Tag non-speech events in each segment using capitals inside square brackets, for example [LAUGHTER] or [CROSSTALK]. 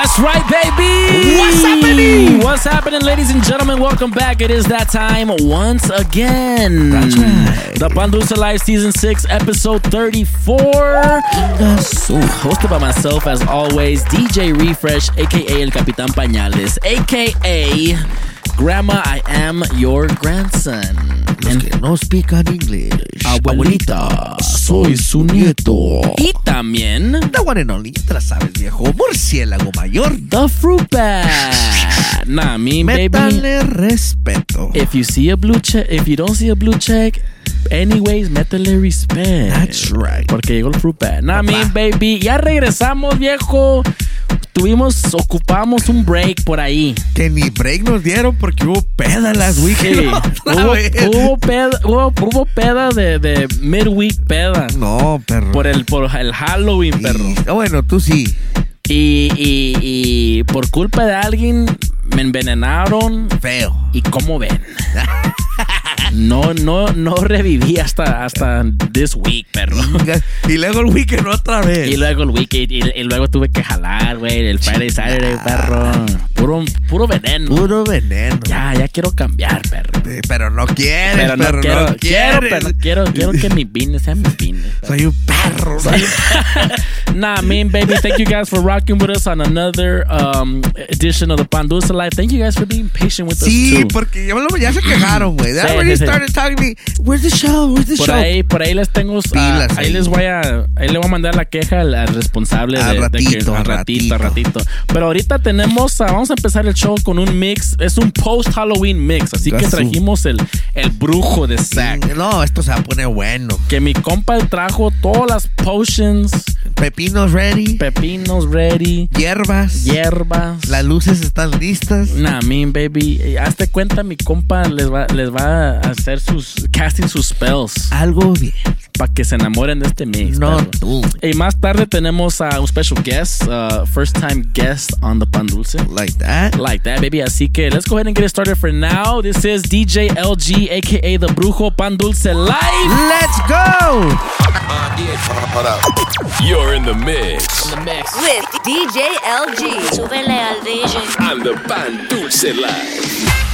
That's right, baby. What's happening? What's happening, ladies and gentlemen? Welcome back. It is that time once again. That's right. The Pandusa Live Season 6, Episode 34. Hosted by myself, as always, DJ Refresh, aka El Capitan Pañales, aka Grandma, I am your grandson. Los que no English. Abuelita, soy su nieto. Y también The one and only, te la sabes, viejo. Murciélago mayor. The Fruit Bat. Nah, I mean, baby. Métale respeto. If you see a blue check, if you don't see a blue check, anyways, métele respect. That's right. Porque llegó el fruit bat. Nah, I mean, baby, ya regresamos, viejo. Tuvimos, ocupamos un break por ahí. Que ni break nos dieron porque hubo peda last Sí. weekend. [LAUGHS] Otra hubo, peda, hubo, hubo peda de, de midweek peda. No, perro. Por el, por el Halloween, Y- perro. Ah, bueno, tú sí. Y, y, y por culpa de alguien me envenenaron. Feo. ¿Y cómo ven? [LAUGHS] No, no, no reviví hasta, hasta this week, perro. y luego el weekend otra vez. Y luego el weekend, y, y luego tuve que jalar, güey, el Friday, Saturday, perro. Puro, puro veneno. Puro veneno. Ya, ya quiero cambiar, perro. Eh, Pero no quieres, Pero no perro, quiero, no quiero, pero quiero, quiero que mi business sea mi business. Soy un perro. Soy un [LAUGHS] nah, mean baby, thank you guys for rocking with us on another um, edition of the Pandusa Live. Thank you guys for being patient with us Sí, porque ya, ya se quejaron, güey. Started talking to me. Where's the show? Where's the Por show? ahí, por ahí les tengo. ah, Pilas ahí ahí. les voy a. Ahí le voy a mandar la queja al, al responsable Al de, de que- ratito, al ratito, ratito. ratito. Pero ahorita tenemos. ah, vamos a empezar el show con un mix. Es un post-Halloween mix. Así que trajimos el, el brujo de Zack. No, esto se va a poner bueno. Que mi compa trajo todas las potions, Pepinos ready. pepinos ready, hierbas. hierbas. Las luces están listas. Nah, mean baby. Eh, Hazte cuenta, mi compa les va, les va a hacer sus casting sus spells Algo bien. para que se enamoren de este mix. No perro. tú. Y más tarde tenemos a un special guest, uh, first time guest on the Pan Dulce. Like that. Like that, baby. Así que let's go ahead and get it started for now. This is DJ LG, aka The Brujo Pan Dulce Live. Let's go. You're in the mix with DJ LG. Súbele al DJ. on the Pan Dulce Live.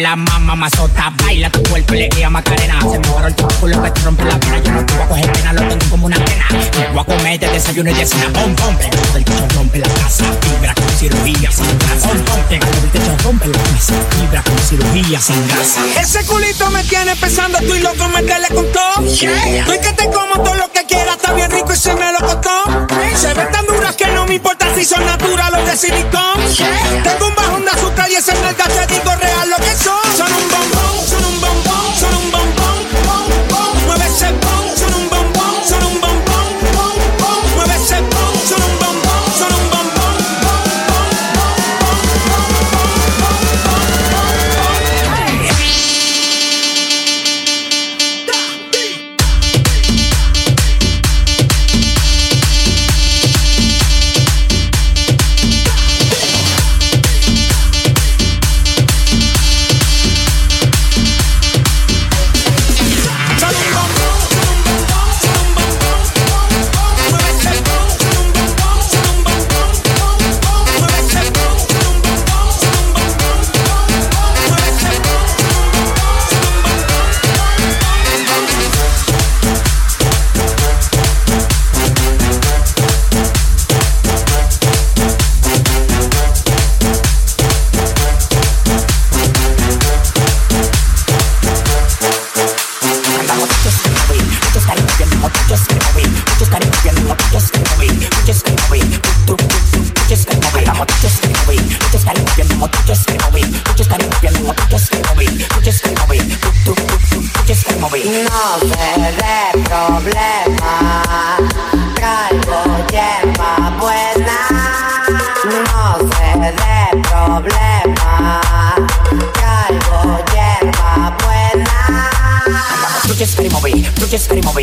La mamá mazota. Baila tu cuerpo y le guía Macarena. Se me agarró el culo que te rompe la pena. Yo no te voy a coger pena, lo tengo como una pena. Me voy a comer de desayuno y de cena. Pom, pom, pegado del techo rompe la casa. Fibra con cirugía sin grasa. Pom, pom, pegado del techo rompe la casa. Fibra con cirugía sin grasa. Ese culito me tiene pensando, estoy loco, meterle con todo. Estoy que te como todo lo que quieras, está bien rico y se me lo costó. Se ven tan duras que no me importa si son naturales o de silicón. Tengo un bajón de azúcar y ese el te digo real lo que son. Son un bombón, son un bombón, son un bombón.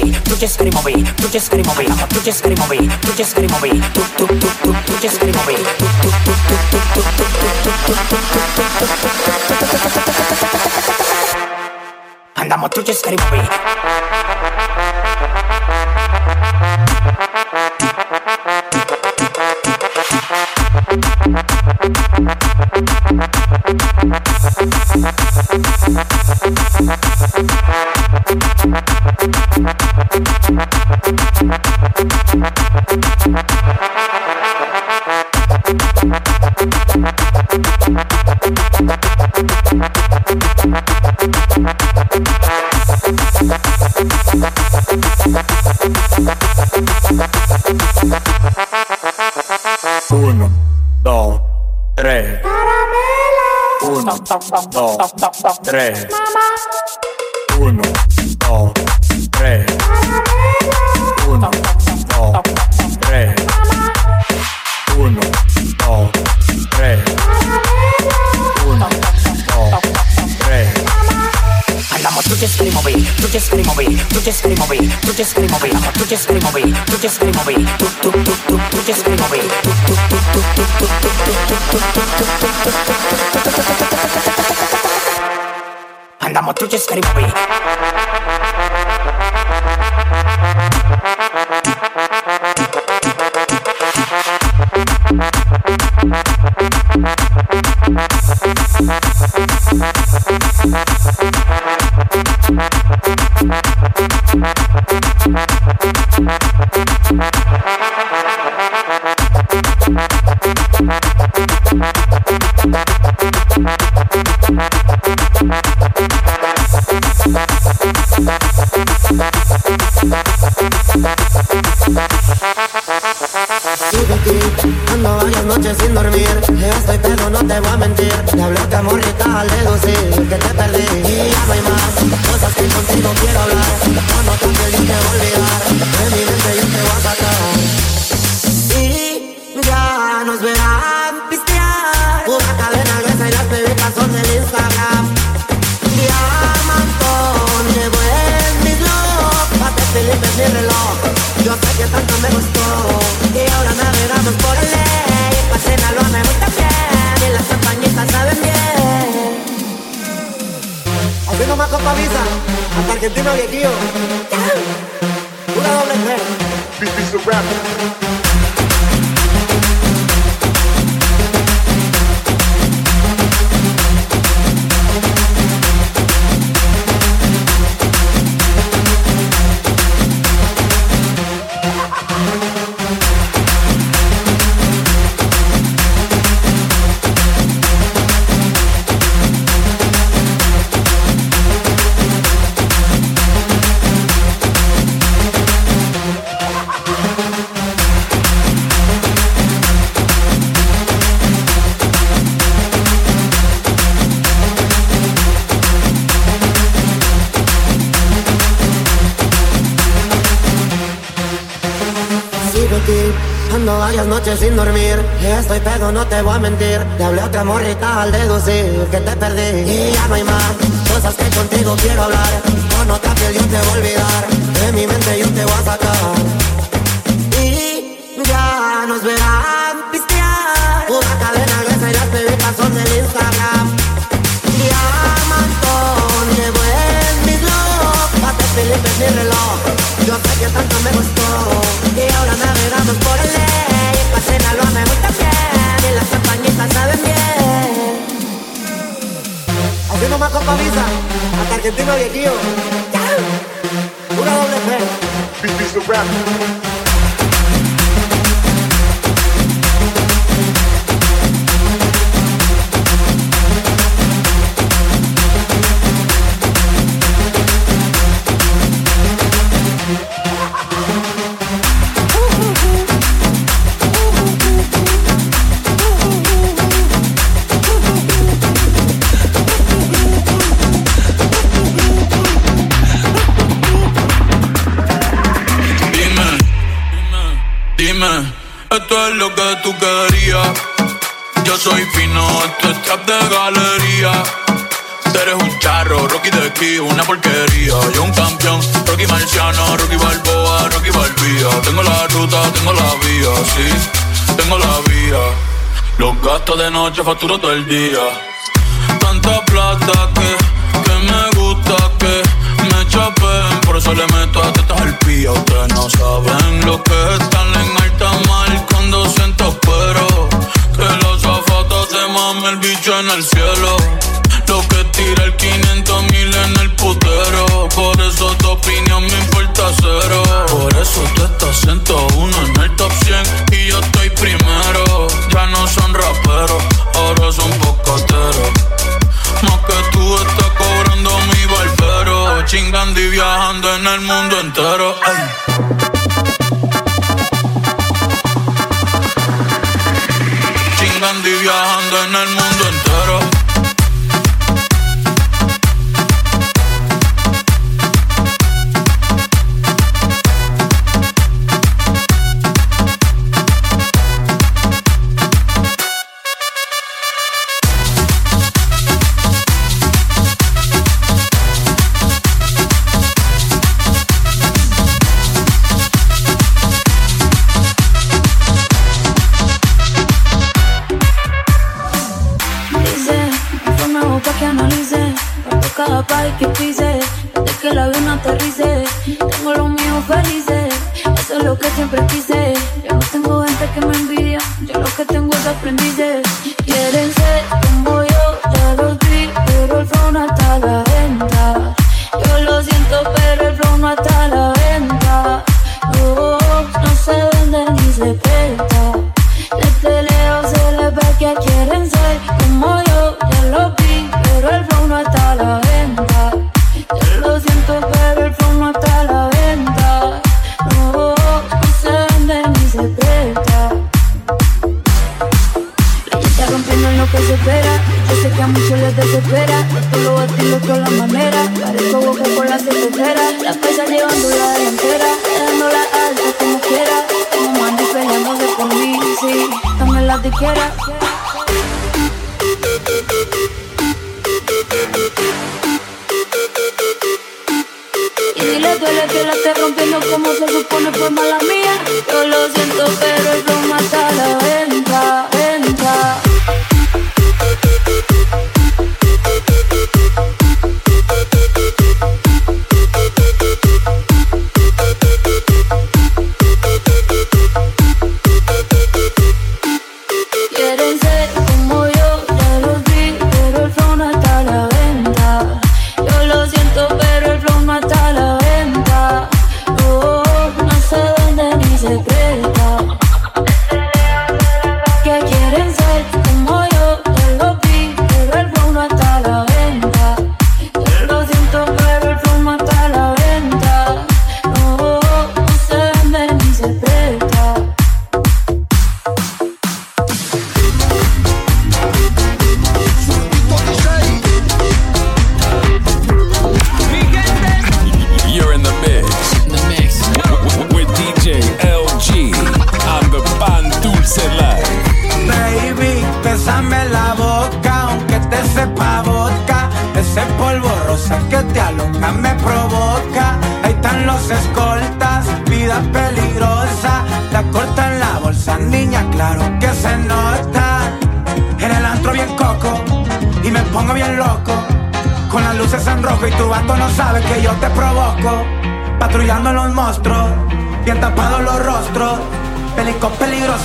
Muchos screaming, muchos screaming, muchos screaming, muchos screaming, muchos screaming, tu, tu, tu, tu, muchos screaming, tu, tu, tu, tu, tu, tu, tu, tu, tu, tu, tu, tu. Andamos muchos screaming. Uno, dos, tres. Uno, dos, tres. Uno, dos, tres. Uno, dos, tres. Uno, dos, tres. Andamos muchos screaming, muchos screaming, muchos screaming, muchos screaming, muchos screaming, muchos screaming, tu, tu, tu, tu, muchos screaming, tu, tu, tu, tu, tu, tu, tu, tu, tu, tu, tu, tu, just got it be. a rapper. sin dormir. Estoy pedo, no te voy a mentir. Te hablé otra morrita al deducir que te perdí. Y ya no hay más cosas que contigo quiero hablar. Con otra piel yo te voy a olvidar. De mi mente yo te voy a sacar. Y ya nos verán pistear. Una cadena gruesa y las bebidas son del Instagram. Y llevo en mis locos. Felipe mi reloj. Yo sé que tanto me gustó. Y ahora navegamos por el Venimos más con camisa, hasta Argentina viejillo. Una doble fe. tú querías. Yo soy fino, esto es trap de galería. Tú eres un charro, Rocky de aquí, una porquería. Yo un campeón, Rocky Marciano, Rocky Balboa, Rocky Balbía. Tengo la ruta, tengo la vía, sí, tengo la vía. Los gastos de noche facturo todo el día. Tanta plata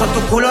a tu.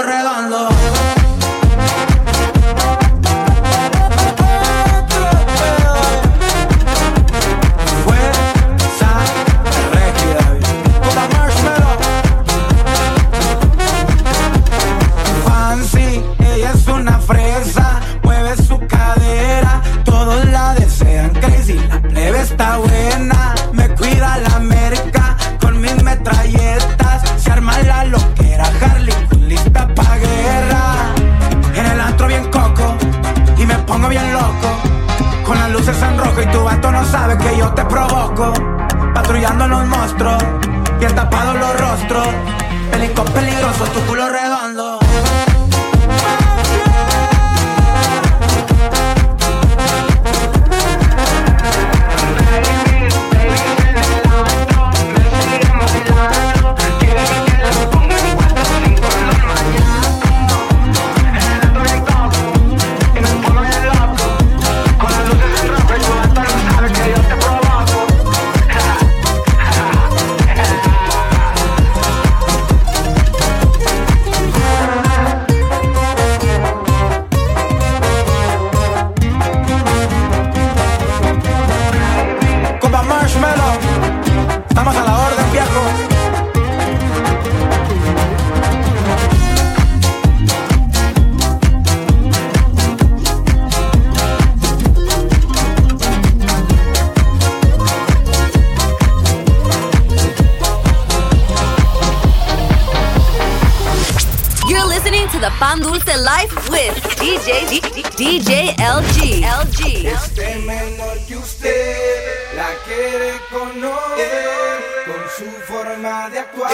Su forma de actuar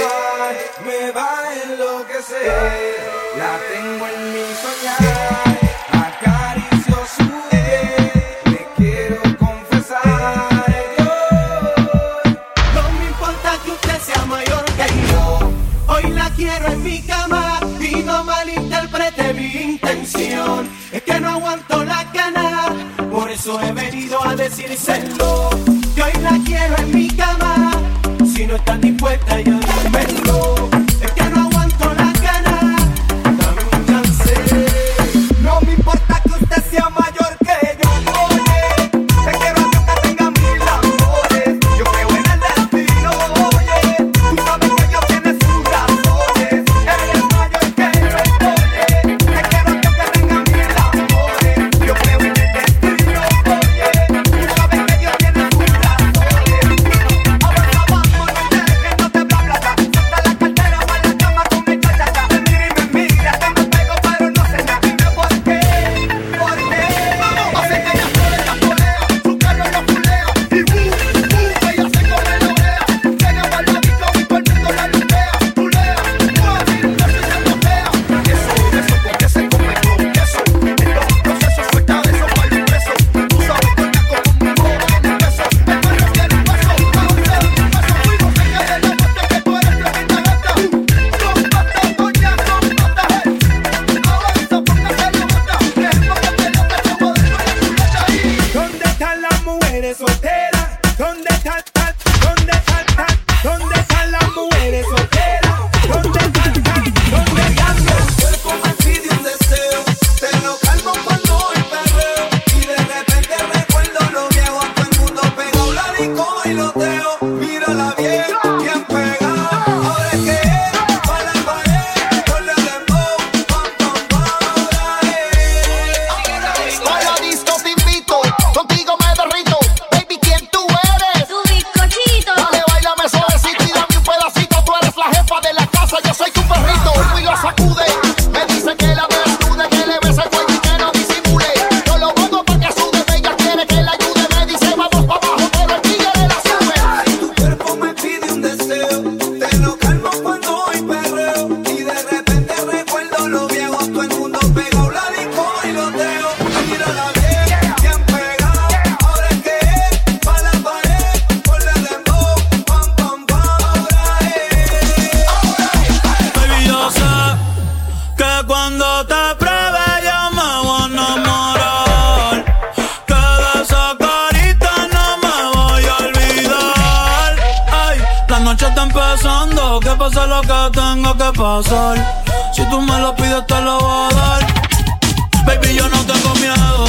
me va a enloquecer. La tengo en mi soñar. Acaricio su. Te quiero confesar no me importa que usted sea mayor que yo. Hoy la quiero en mi cama y no malinterprete mi intención. Es que no aguanto la cana, por eso he venido a decírselo. Que hoy la quiero están dispuestas, yo pase lo que tenga que pasar. Si tú me lo pides, te lo voy a dar. Baby, yo no tengo miedo.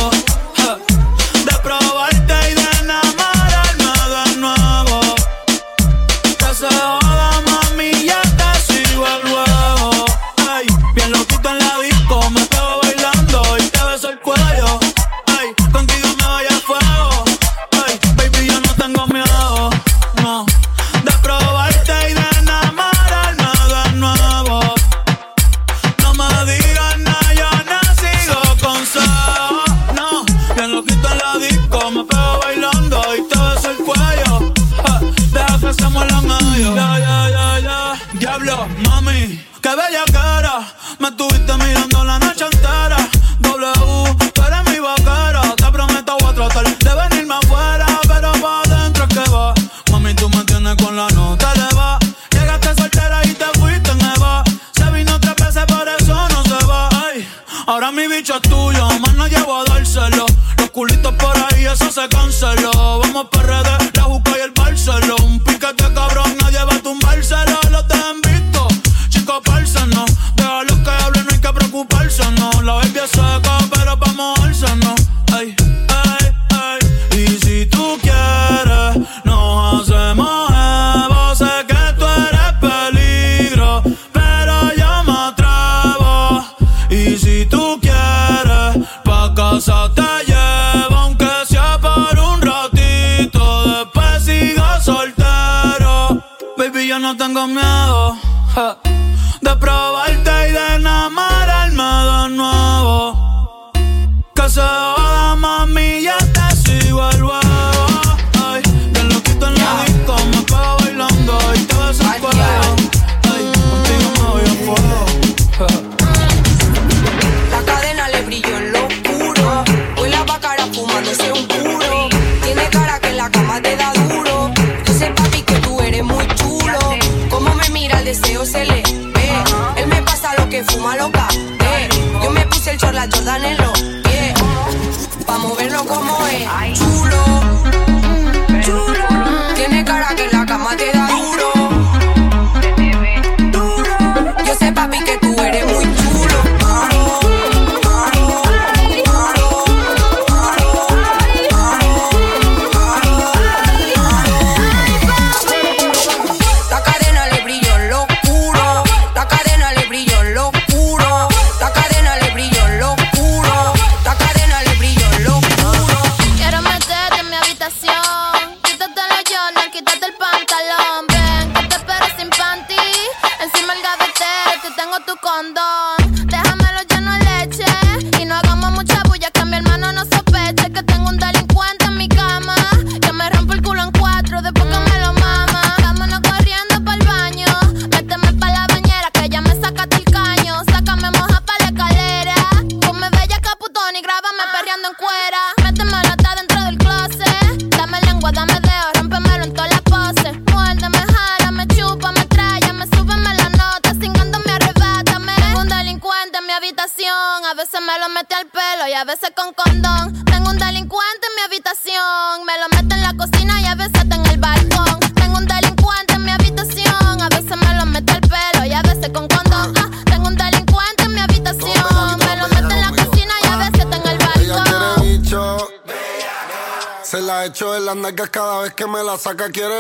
как и раньше.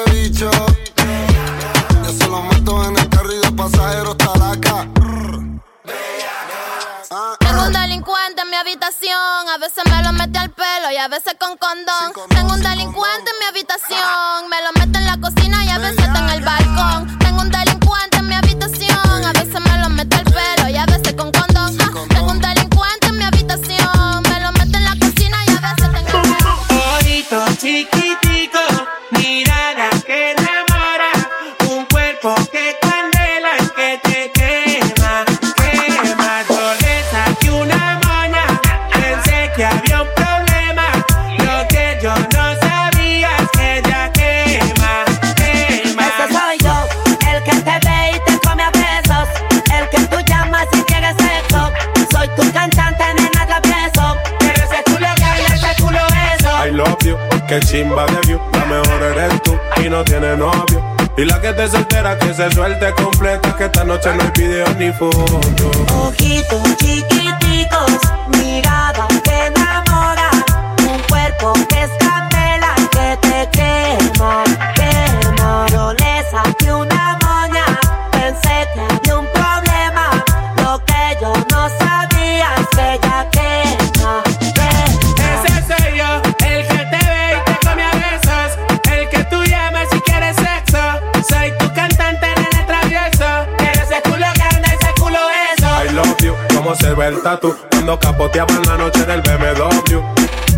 Capoteaban la noche del BMW.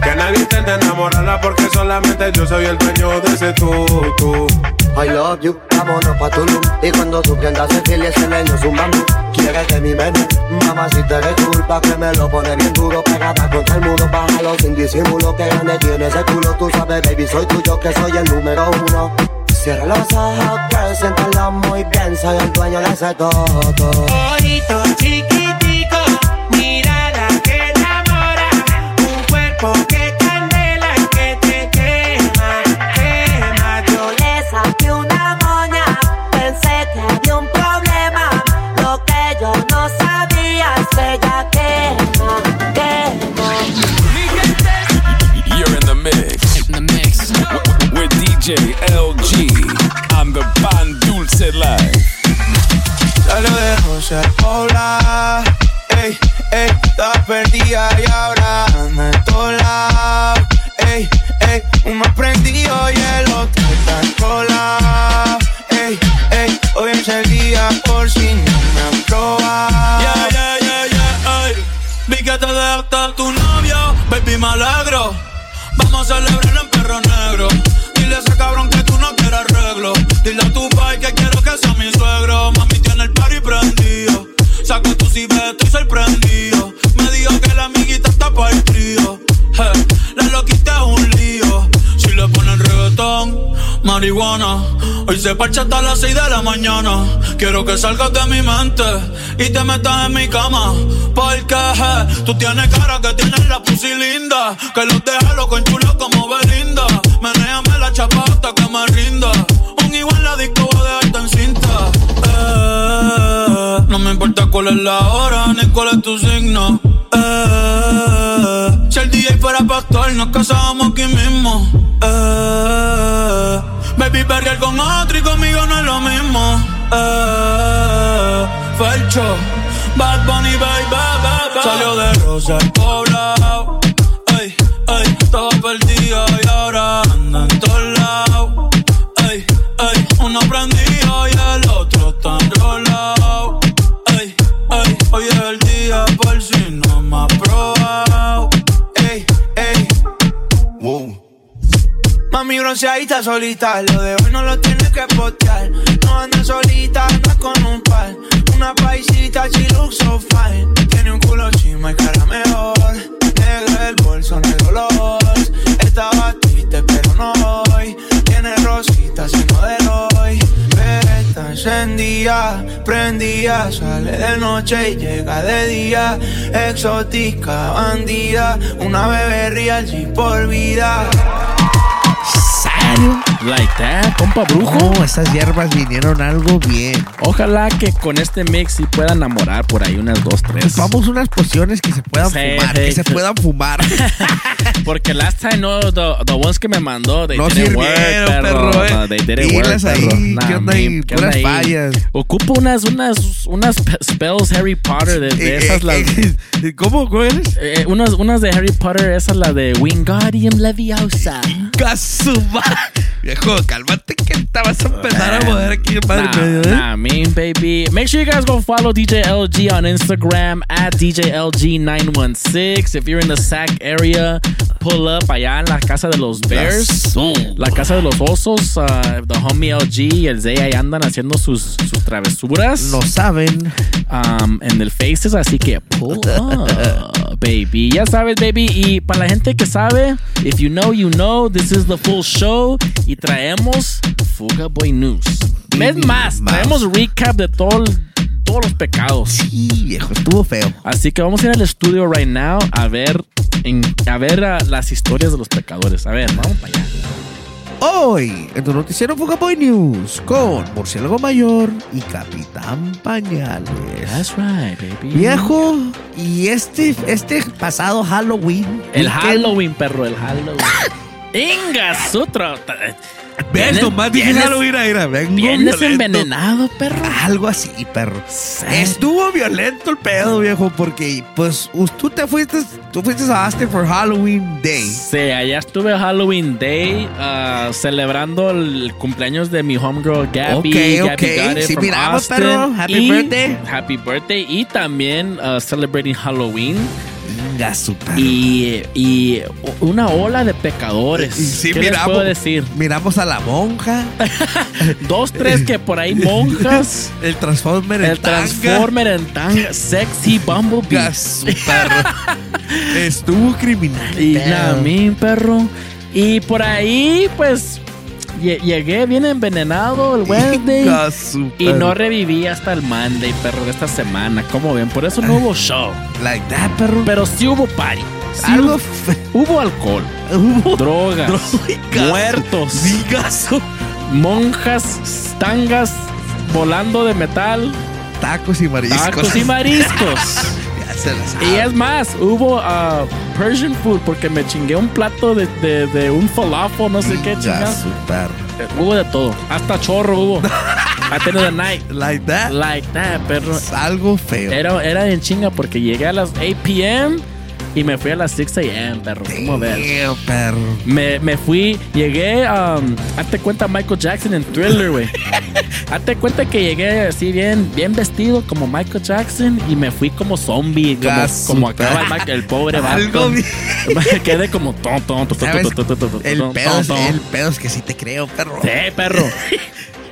Que nadie intente enamorarla porque solamente yo soy el dueño de ese tutu. I love you, vámonos pa' Tulum. Y cuando tú prendas el fil y ese leño es un bambú Quieres de mi menú, mamá si te eres culpa Que me lo pone bien duro, pegada contra el muro Bájalo sin disimulo, que grande tiene ese culo. Tú sabes, baby, soy tuyo, que soy el número uno. Cierra los ojos, girl, siéntalo muy bien Soy el dueño de ese todo Ojitos chiquiticos, problema. Lo que yo no sabía es que ella quema, quema. You're in the mix. In the mix. With DJ LG. I'm the Pan Dulce Live. Salió de Rosa Hola, ey, ey, estaba perdida y ahora anda en todos lados. Ey, ey, uno prendido y el otro está colado. Ey, ey, hoy es el día por si no me han probado. Yeah, yeah, yeah, yeah, ey. Vi que te dejaste tu novio, baby, me alegro. Vamos a celebrar en perro negro. Dile a ese cabrón que tú no quieres arreglo. Dile a tu pai que quiero que sea mi suegro. Mami tiene el party prendido. Saco tu ciber, estoy sorprendido. Me dijo que la amiguita está para el trío. Hey, la loquita es un lío. Si le ponen reggaetón, marihuana. Hoy se parcha hasta las 6 de la mañana. Quiero que salgas de mi mente y te metas en mi cama. Porque je, tú tienes cara que tienes la pussy linda. Que los deja loco en chulo como Belinda. Menéame la chapa hasta que me rinda. Un igual la disco voy a dejarte en cinta. Eh, no me importa cuál es la hora ni cuál es tu signo. Eh, si el DJ fuera pastor, nos casábamos aquí mismo. Eh, baby, perrear con otro y conmigo no es lo mismo. Eh, Felcho, Bad Bunny, baby, baby. Salió de Rosa el poblado. Ey, ey, estaba perdida y ahora anda en todos lados. Ey, ey, uno prendido y el otro está enrolado. Ha probado. Ey, ey, wow. Mami bronceadita solita, lo de hoy no lo tienes que postear. No andas solita, andas con un par. Una paisita, she looks so fine. Tiene un culo chima y cara mejor. Negro el bolso, negro los. Estaba triste, pero no hoy. Tiene rositas y no de. Encendida, prendida. Sale de noche y llega de día. Exótica, bandida. Una bebé real, por vida. Like that, compa brujo. No, esas hierbas vinieron algo bien. Ojalá que con este mix sí pueda enamorar por ahí unas dos, tres. Vamos unas pociones que se puedan Sí, fumar, sí, que se puedan fumar. [LAUGHS] Porque last time, no, the, the ones que me mandó, they No didn't work, perro. perro, eh. No, they didn't work, ahí, perro. ¿qué Nah, onda ahí? man, ¿qué onda ahí? fallas. Ocupo unas, unas, unas pe- spells Harry Potter de, de Eh, esas, eh, las... eh, [LAUGHS] ¿Cómo? ¿Cómo eres? eh, unas, unas de Harry Potter, esa la de Wingardium Leviosa. Casuma. Viejo, cálmate que te vas a empezar a mover aquí en Nah, medio, ¿eh? nah, mean baby. Make sure you guys go follow DJ LG on Instagram at DJLG916. If you're in the Sac area, pull up allá en la casa de los Bears. La casa de los osos. uh, the homie LG y el Zay ahí andan haciendo sus, sus travesuras. No saben. Um, en el Faces, así que pull [LAUGHS] up, baby. Ya sabes, baby. Y para la gente que sabe, if you know, you know, this is the full show. Y traemos Fuga Boy News. Es más, más. traemos recap de todo todos los pecados. Sí, viejo, estuvo feo. Así que vamos a ir al estudio right now a ver, en- a ver ah, las historias de los pecadores. A ver, vamos para allá. Hoy, en tu noticiero Fugaboy News, con Murciélago Mayor y Capitán Pañales. That's right, baby. Viejo, y este, este pasado Halloween. El weekend, Halloween, perro, el Halloween. [LAUGHS] Ingas, otro. ¿Ves? Nomás dije Halloween, mira, vengo Vienes envenenado, perro. Algo así, perro. Estuvo violento el pedo, viejo, porque pues tú te fuiste, tú fuiste a Austin for Halloween Day. Sí, allá estuve Halloween Day ah, celebrando el cumpleaños de mi homegirl Gabby. Ok, Gabby ok. got it Sí, from miramos, Austin. perro. Happy Y- birthday. Happy birthday. Y también ah, celebrating Halloween. Y, y una ola de pecadores. Sí, ¿Qué les miramos, puedo decir? miramos a la monja, [LAUGHS] Dos, tres que por ahí monjas. [LAUGHS] el Transformer en El tanga. Transformer en tanga. Sexy Bumblebee. [LAUGHS] Estuvo criminal. Y mi perro. Y por ahí, pues, llegué bien envenenado el Wednesday. Y no reviví hasta el Monday, perro, de esta semana. Como ven, por eso no hubo show. Like that, perro. Pero sí hubo party. Sí Algo hubo, hubo alcohol, Hubo drogas, Drogas. muertos, Digazo. monjas, tangas volando de metal, Tacos y mariscos. tacos y mariscos. [LAUGHS] ya se las Y es más, hubo ah, Persian food porque me chingué un plato de, de, de un falafel, no sé qué su perro. Eh, Hubo de todo. Hasta chorro hubo. At the end of the night. Like that. Like that, perro. Es algo feo. Era, era en chinga porque llegué a las 8 p.m. y me fui a las 6 a.m., perro. ¿Cómo ves? Perro. Me, me fui, llegué, um, hazte cuenta Michael Jackson en Thriller, güey. [LAUGHS] hazte cuenta que llegué así bien, bien vestido como Michael Jackson y me fui como zombie, como, como acaba el, el pobre [LAUGHS] Algo vato. [LAUGHS] quedé como ton, ton, ton, El pedo, es, el pedo es que sí te creo, perro. Sí, perro.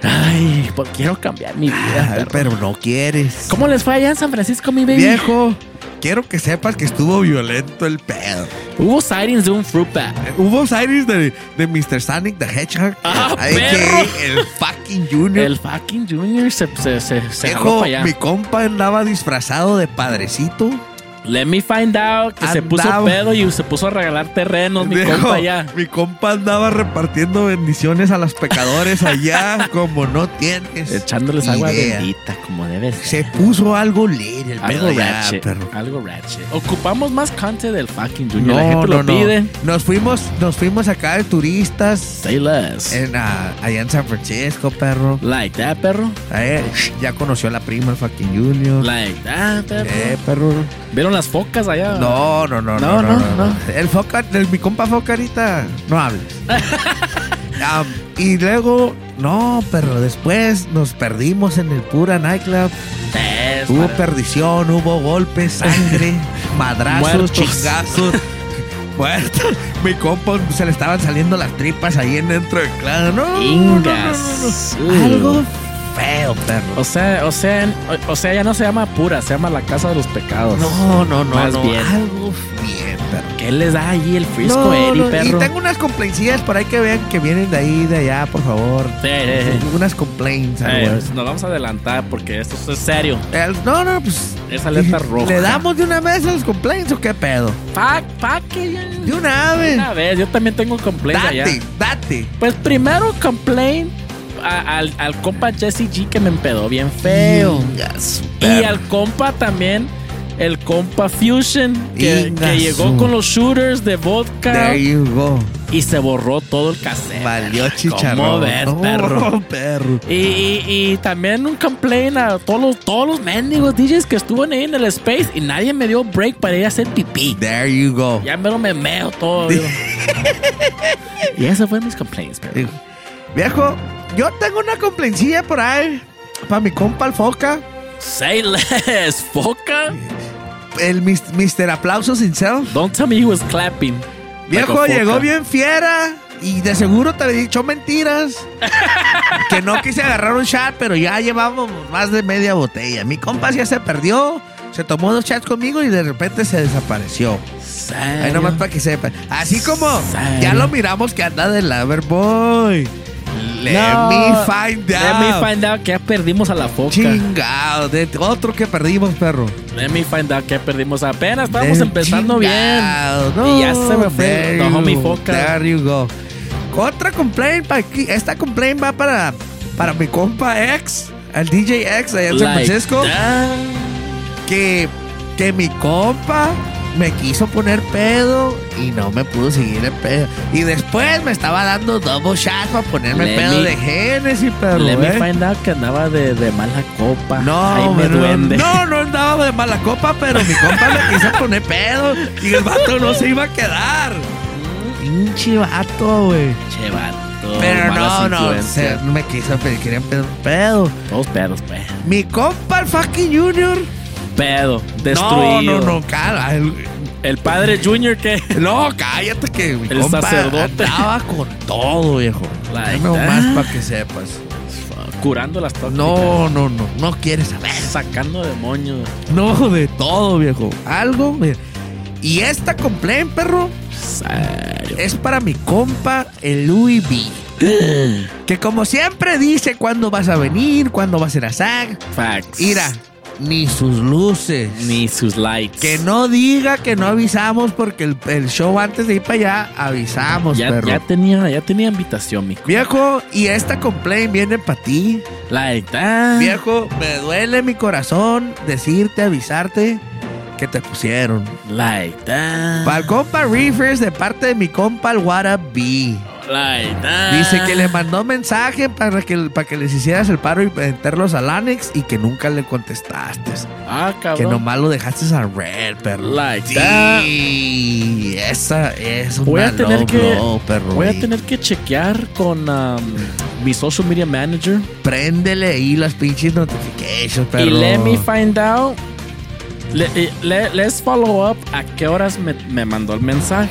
Ay, pues quiero cambiar mi vida, Ay, perro. pero no quieres. ¿Cómo les fue allá en San Francisco, mi baby? Viejo, quiero que sepas que estuvo violento el pedo. Hubo sightings de un fruit bat. Hubo sightings de, de Mr. Sonic the Hedgehog. Ah, perro. el fucking Junior. El fucking Junior se, se, se, se para allá. mi compa andaba disfrazado de padrecito. Let me find out que se puso pedo y se puso a regalar terrenos, mi compa allá. Mi compa andaba repartiendo bendiciones a los pecadores allá, [LAUGHS] como no tienes. Echándoles agua idea. bendita, como debe ser. Se puso algo lit el Algo ratchet, perro. algo ratchet. Ocupamos más content del fucking Junior. No, La gente no, lo no. pide. Nos fuimos, nos fuimos acá de turistas. Say less. En, ah, allá en San Francisco, perro. Like that, perro. Eh, ya conoció a la prima, el fucking Junior. Like that, perro. Eh, perro. ¿Vieron las focas allá? No, no, no, No, no, no, no, no. El foca, el, mi compa foca ahorita, no hables. [LAUGHS] Am, y luego, no, pero después nos perdimos en el pura nightclub. Es Hubo para- perdición, hubo golpes, sangre, [LAUGHS] madrazos, chingazos. Muertos. Mi compa se le estaban saliendo las tripas ahí en dentro del claro. No, no, no, no. Algo feo, perro. O sea, o sea, o, o sea, ya no se llama pura, se llama la casa de los pecados. No, no, no, Más no. bien. Algo bien, perro. ¿Qué les da allí el Frisco No, Eddie, no, perro? Y tengo unas complaints por ahí que vean que vienen de ahí, de allá, por favor. Sí, sí, sí. Unas complaints. Pues, nos vamos a adelantar porque esto es serio. El- no, no, pues. Es alerta roja. ¿Le damos de una vez a los complaints o qué pedo? Pa, pa, que ya- De una vez. Una vez, yo también tengo complaints allá. Date, date. Pues primero complaint a- al, al compa Jesse G que me empedó bien feo. Y perro. al compa también, el compa Fusion, que, que llegó con los shooters de vodka There you go. y se borró todo el cassette. Valió chicharrón. ¿Cómo ves, No, perro? perro. Y, y- y también un complaint a todos los, todos los mendigos DJs que estuvieron ahí en el space y nadie me dio break para ir a hacer pipí. There you go. Ya me lo me meo todo. [LAUGHS] y esos fueron mis complaints, pero. Digo, Viejo, yo tengo una complaincilla por ahí. Para mi compa el foca. Say less, foca. El Mr. Aplausos himself. Don't tell me he was clapping. Viejo, Like llegó bien fiera. Y de seguro te dicho mentiras. [LAUGHS] que no quise agarrar un shot, pero ya llevamos más de media botella. Mi compa ya se perdió. Se tomó dos shots conmigo y de repente se desapareció. Ahí nomás para que sepan. Así como ¿Serio? ya lo miramos que anda de Loverboy. Let No, me find out. Let me find out que ya perdimos a la foca. Chingado. De otro que perdimos, perro. Let me find out que perdimos. Apenas estábamos empezando chingado. bien. No, y ya se me fue homie go, foca. There you go. Otra complaint para aquí. Esta complaint va para, para mi compa X, el DJ X allá en San Like Francisco. that. Que, que mi compa me quiso poner pedo y no me pudo seguir el pedo. Y después me estaba dando double shot para ponerme Let pedo me- de Genesis, pero. Let me eh. find out que andaba de, de mala copa. No, Ay, me no, duende. no, no andaba de mala copa, pero mi compa me quiso poner pedo y el vato no se iba a quedar. Pinche vato, güey. Che, vato, Pero no, no, se- me quiso pedir, querían pedo. pedo. Todos pedos, pues. Mi compa, el fucking Junior. Pedo, No, destruido. no, no, cala. El, El padre Junior que. no, cállate que mi El compa sacerdote. andaba con todo, viejo. Like no más para que sepas. Curando las tóxicas. No, no, no, no quieres saber. Sacando demonios. No, de todo, viejo. Algo, mira. Y esta complaint, perro, es para mi compa, el Louis V. [GASPS] que como siempre dice cuándo vas a venir, cuándo vas a ir a SAG. Facts. Mira, ni sus luces. Ni sus likes. Que no diga que no avisamos porque el, el show antes de ir para allá avisamos, ya, perro. ya tenía, ya tenía invitación, mi Viejo, y esta complaint viene para ti. Like that. Viejo, me duele mi corazón decirte, avisarte que te pusieron. Like that. Para el compa Reefers de parte de mi compa el B. Dice que le mandó mensaje para que, para que les hicieras el paro y meterlos al Anex y que nunca le contestaste. Ah, Que cabrón. nomás lo dejaste a Red, perro. Like sí, esa es una Voy a tener low que. blow, perro. voy a tener que chequear con um, mi social media manager. Préndele ahí las pinches notifications, perro. Y let me find out. Le- le- let's follow up a qué horas me, me mandó el mensaje.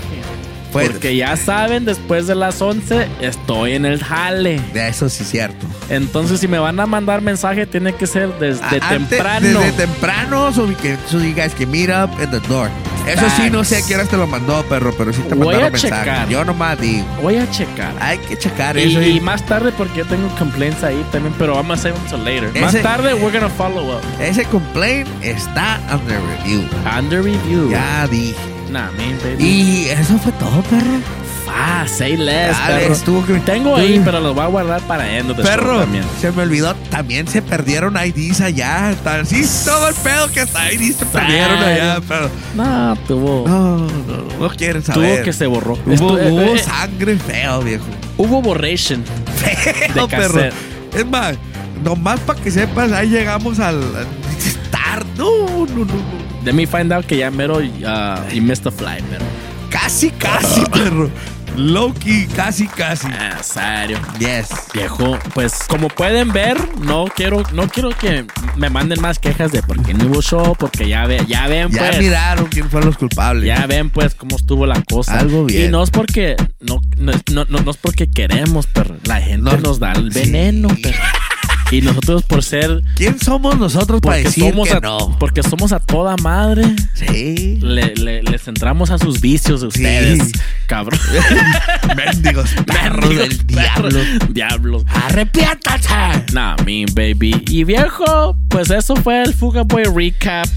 Porque ya saben, después de las 11 estoy en el jale. Eso sí es cierto. Entonces, si me van a mandar mensaje, tiene que ser desde A- antes- temprano. Desde temprano, so, so you guys can meet up at the door. Eso sí, no sé a qué horas te lo mandó, perro, pero sí te Voy mandaron a mensaje. checar. Yo nomás digo. Voy a checar. Hay que checar Y, eso. y más tarde, porque yo tengo complaints ahí también, pero vamos a hacer until later. Más Ese- tarde, we're gonna follow up. Ese complaint está under review. Under review. Ya dije. Nah, man, baby. Y eso fue todo, perro. Ah, say less, Dale, perro. estuvo que- Tengo ahí, pero los voy a guardar para end of the show Perro, también. se me olvidó, también se perdieron IDs allá. Sí, todo el pedo que está IDs se perdieron allá, pero No, tuvo. no, no, no quieren saber. Tuvo que se borró. Hubo, eh, hubo eh, sangre feo, viejo. Hubo borration. [LAUGHS] No, de perro. Es más, nomás para que sepas, ahí llegamos al, estar. No, no, no, no. Let me find out que ya mero uh, missed the flight, pero. Casi, casi, perro. Loki, casi, casi. Ah, serio. Yes. Viejo, pues como pueden ver, no quiero, no quiero que me manden más quejas de porque no hubo show, porque ya ve, ya ven Ya pues. miraron quién fueron los culpables. Ya ven pues cómo estuvo la cosa. Algo bien. Y no es porque no, no, no, no- es porque queremos, pero la gente No. nos da el veneno, perro. Y nosotros por ser ¿Quién somos nosotros para decir somos que a, no? porque somos a toda madre. Sí. Le, le- les entramos a sus vicios de ustedes, cabrón. [LAUGHS] [LAUGHS] Mendigos perros del diablo. Diablo. Arrepiéntanse. Nah, me baby. Y viejo, pues eso fue el Fuga Boy recap.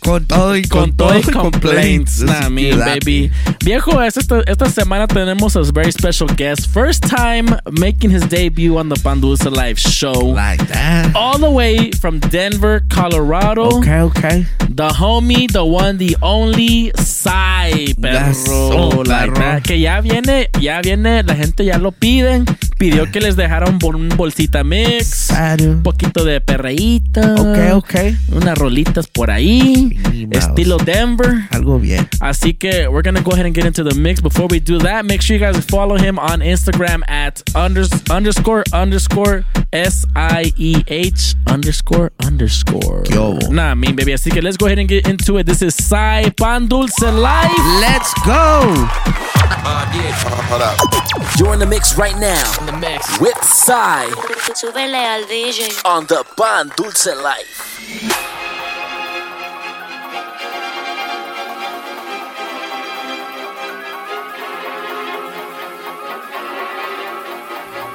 Con todo y Con, con, todo y complaints. complaints. Nah, da- baby. Viejo, es esta, esta semana tenemos a very special guest. First time making his debut on the Pandusa Live show. Like that. All the way from Denver, Colorado. Okay, okay. The homie, the one, the only, Sai, perro. Like that. Que ya viene, ya viene, la gente ya lo piden. Pidió que les dejara un, bol- un bolsita mix. Un poquito de perreíto. Ok, ok. Unas rolitas por ahí. Estilo Denver. Algo bien. Así que we're gonna go ahead and get into the mix. Before we do that, make sure you guys follow him on Instagram at unders, underscore underscore S I E H underscore underscore. Yo. Nah, I mean baby. Así que let's go ahead and get into it. This is Sai Pan Dulce Live. Let's go. You're in the mix right now. In the mix with Psy Súbele al DJ. on the Pan Dulce Life.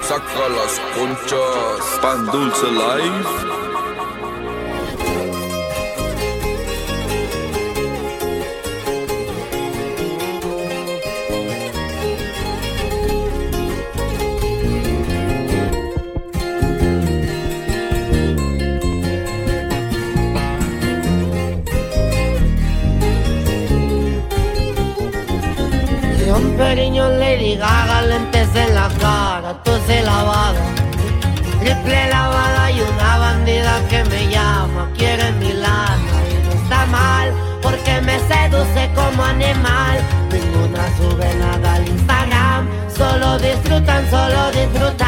saca las conchas, pan dulce life. Lady Gaga le en la cara, se lavada. Triple lavada y una bandida que me llama, quiere mi lana y no está mal, porque me seduce como animal. Ninguna sube nada al Instagram, solo disfrutan, solo disfrutan.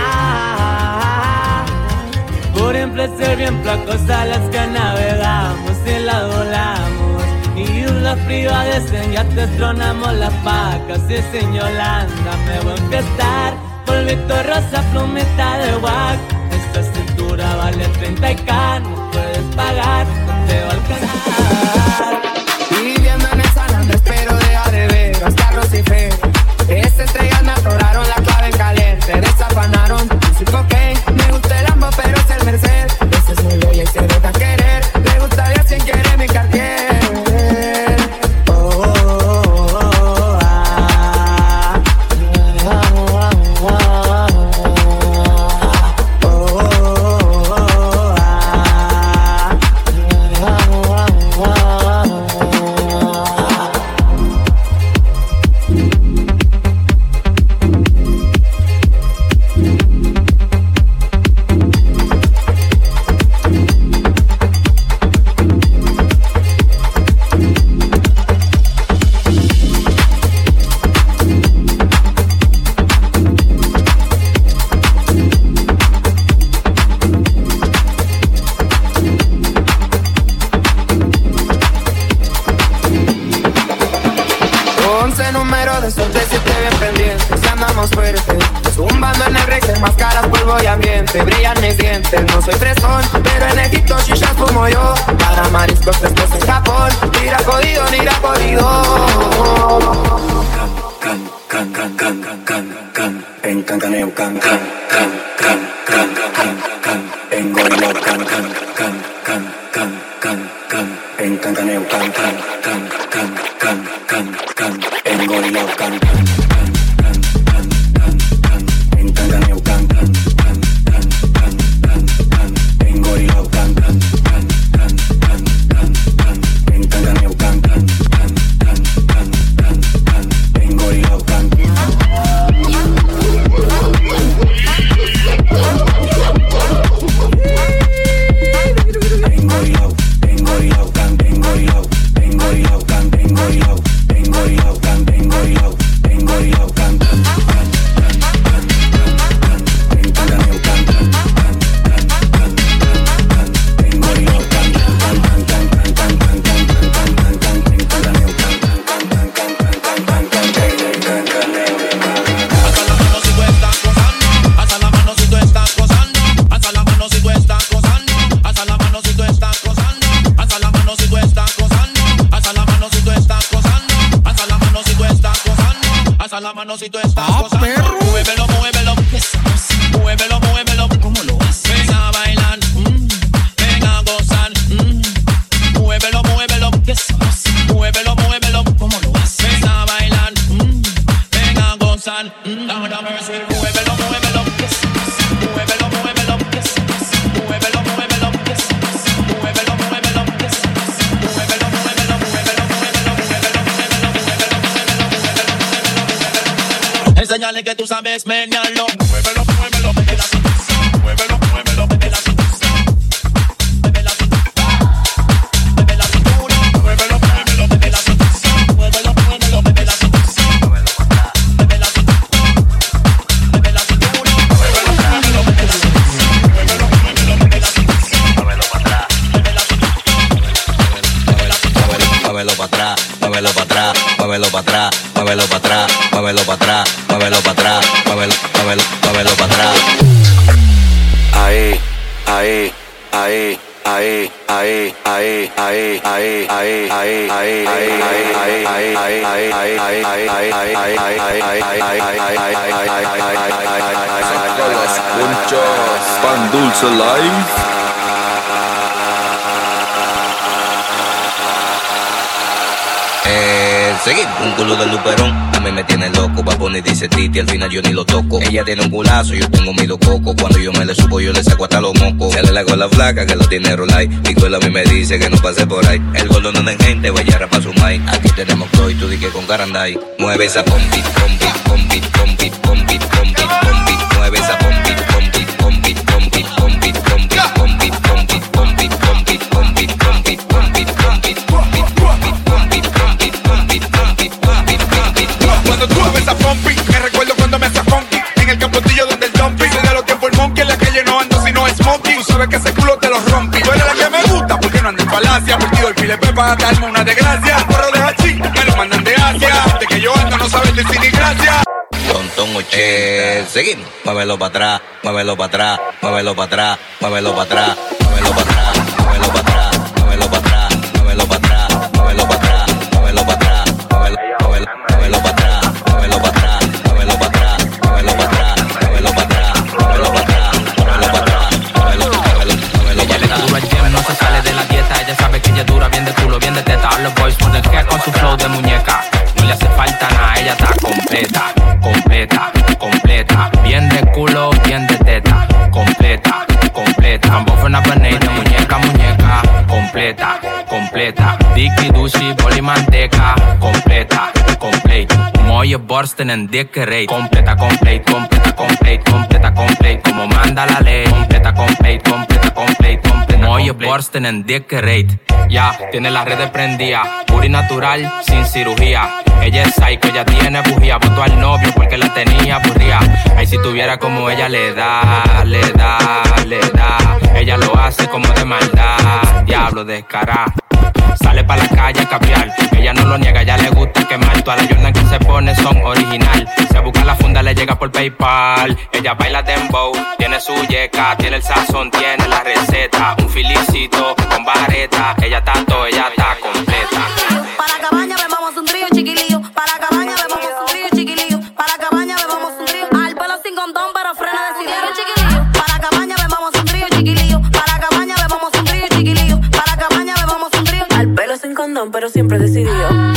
Por un placer bien placos a las que navegamos y la volamos. Y las privadas en yates tronamos las vacas y sin Yolanda me voy a empezar. Polvito rosa, plumita de guac. Esta cintura vale 30 y K, no puedes pagar, no te va a alcanzar. Viviendo en el San Andrés, pero deja de ver hasta Rocife. Estas estrellas me atoraron la clave en caliente, desafanaron. Supo que me gusta el Lambo, pero es el Merced. Ese es muy bella y se deja querer. Le gustaría sin querer mi Cartier. Número de suerte si te ven pendientes Si andamos fuerte Zumbando en el rex máscaras, polvo y ambiente Brillan mis dientes, no soy fresón Pero en Egipto shishas fumo yo Para mariscos frescos en Japón Ni ra jodido, ni ra jodido can, can, can, can, can, can, en cancaneo, can, can, can, can, can, can, can, en gorilao, can, can, can, can, can, can, can, en cancaneo, can, can, can, can, ahí, ahí, ahí, ahí, ahí, ahí, ahí, ahí, ahí, ahí, ahí, ahí, ahí, Escuchas Pan Dulce Live. Es seguimos. Un culo de luperón, a mí me tiene loco. Va a dice Titi, al final yo ni lo toco. Ella tiene un culazo, yo tengo mi coco. Cuando yo me le subo, yo le saco hasta los mocos. Se le la la flaca que lo tiene rolay. Mi cuela a mí me dice que no pase por ahí. El gordo no den gente, vaya a su mai. Aquí tenemos Chloe, tú di que con Caranday. Mueve esa pompi, pompi, pompi, pompi, pompi, pompi, pompi. Mueve esa pompi, pompi, pompi, pompi, pompi, smoking. Tú sabes que ese culo te lo rompí. Tú eres la que me gusta porque no ando en falacia. Partido el pile para darme una desgracia. Porro de hachín, me lo mandan de Asia. De que yo ando no sabes decir ni gracias. Tontón 80. Eh, seguimos. Muévelo para atrás, muévelo para atrás, muévelo para atrás, muévelo para atrás, muévelo para atrás. Muévelo para atrás, muévelo para atrás, muévelo para atrás, muévelo para atrás, muévelo para atrás. Teta. Los boys ponen que con su flow de muñeca. No le hace falta nada, ella está completa, completa, completa. Bien de culo, bien de teta. Completa, completa. Tambo fue una panera, muñeca, muñeca. Completa, completa. Dicky, Dushi, boli, manteca. Completa, completa. Mooie borsten en dikke reet. Completa, complete, completa, complete, completa, complete. Como manda la ley. Completa, complete, completa, complete, completa. Mooie borsten en dikke reet. Ya, tiene las redes prendidas. Puri natural, sin cirugía. Ella es psycho, ella tiene bujía. Votó al novio porque la tenía aburrida. Ay, si tuviera como ella le da, le da, le da. Ella lo hace como de maldad. Diablo descarado. Sale pa' la calle a capiar. Ella no lo niega, ya le gusta quemar. Todas las Jordan que se pone son original. Se busca la funda, le llega por PayPal. Ella baila dembow, tiene su yeca, tiene el sazón, tiene la receta. Un filicito con vareta. Ella está todo, ella está completa. Para cabaña bebamos un trío chiquilillo. Para cabaña bebamos un trío random, pero siempre decidido.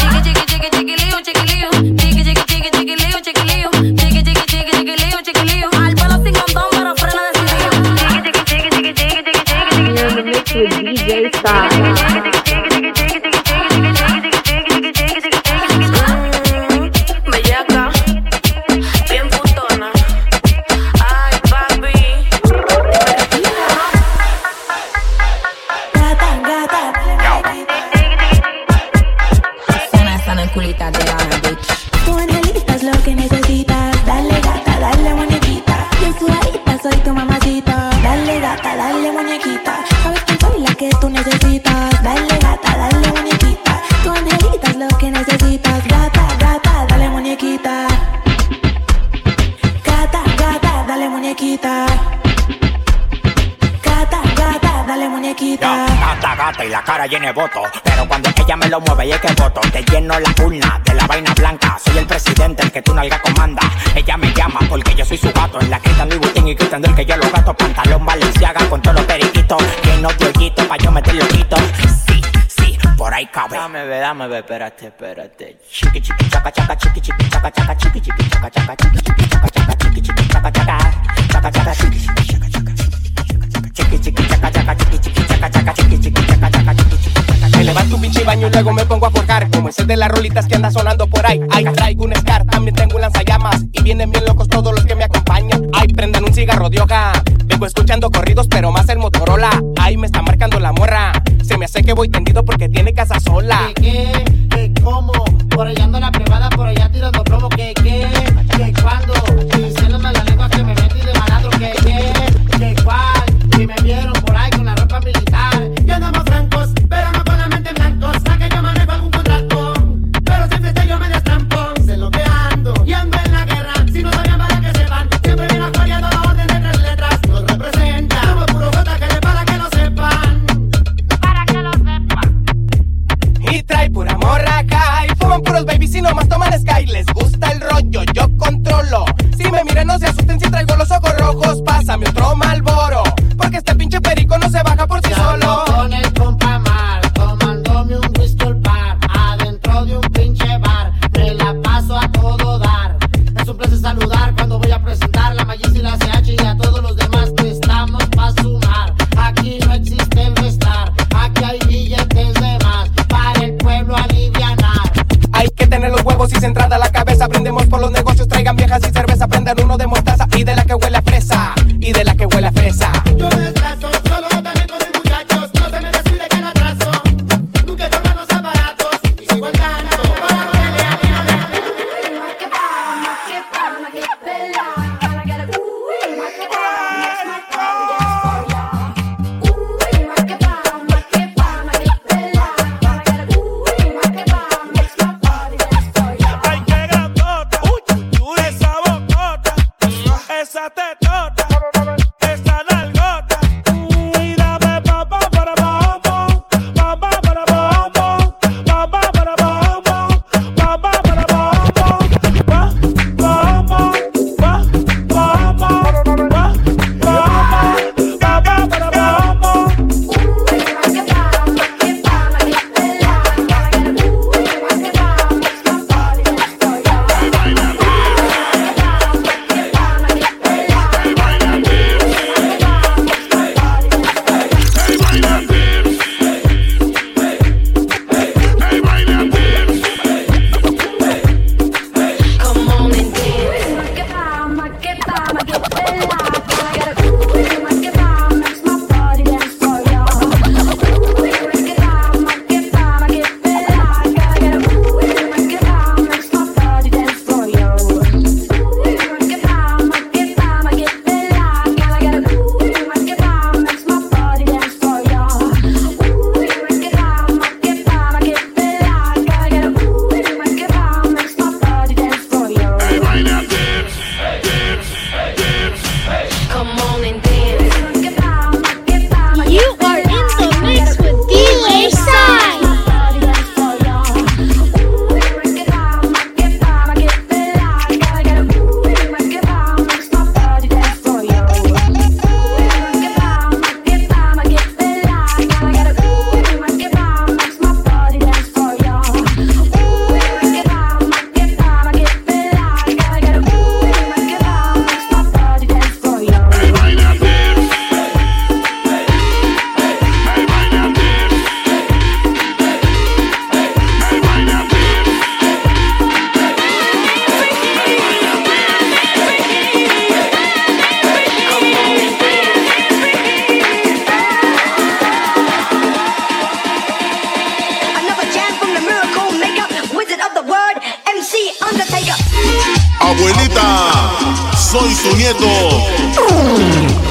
Espérate, espérate. Chiqui, chiqui, chaca, chaca, chiqui, chiqui, chaca, chaca, chiqui, chiqui, chaca, chaca, chiqui, chiqui, chaca, chaca, chiqui, chiqui, chaca, chaca. Chaca, chaca, chiqui, chiqui, chaca, chaca. Chiqui, chiqui, chaca, chaca, chiqui, chiqui, chaca, chaca, chiqui, chiqui, chaca, chaca, chiqui, chiqui. Me levanto un pinche baño y luego me pongo a forjar Como ese de las rolitas que anda sonando por ahí Ay, traigo un Scar, también tengo un lanzallamas Y vienen bien locos todos los que me acompañan Ay, prendan un cigarro de hoja Vengo escuchando corridos, pero más el Motorola Ay, me está marcando la morra Se me hace que voy tendido porque tiene mandar uno soy su nieto.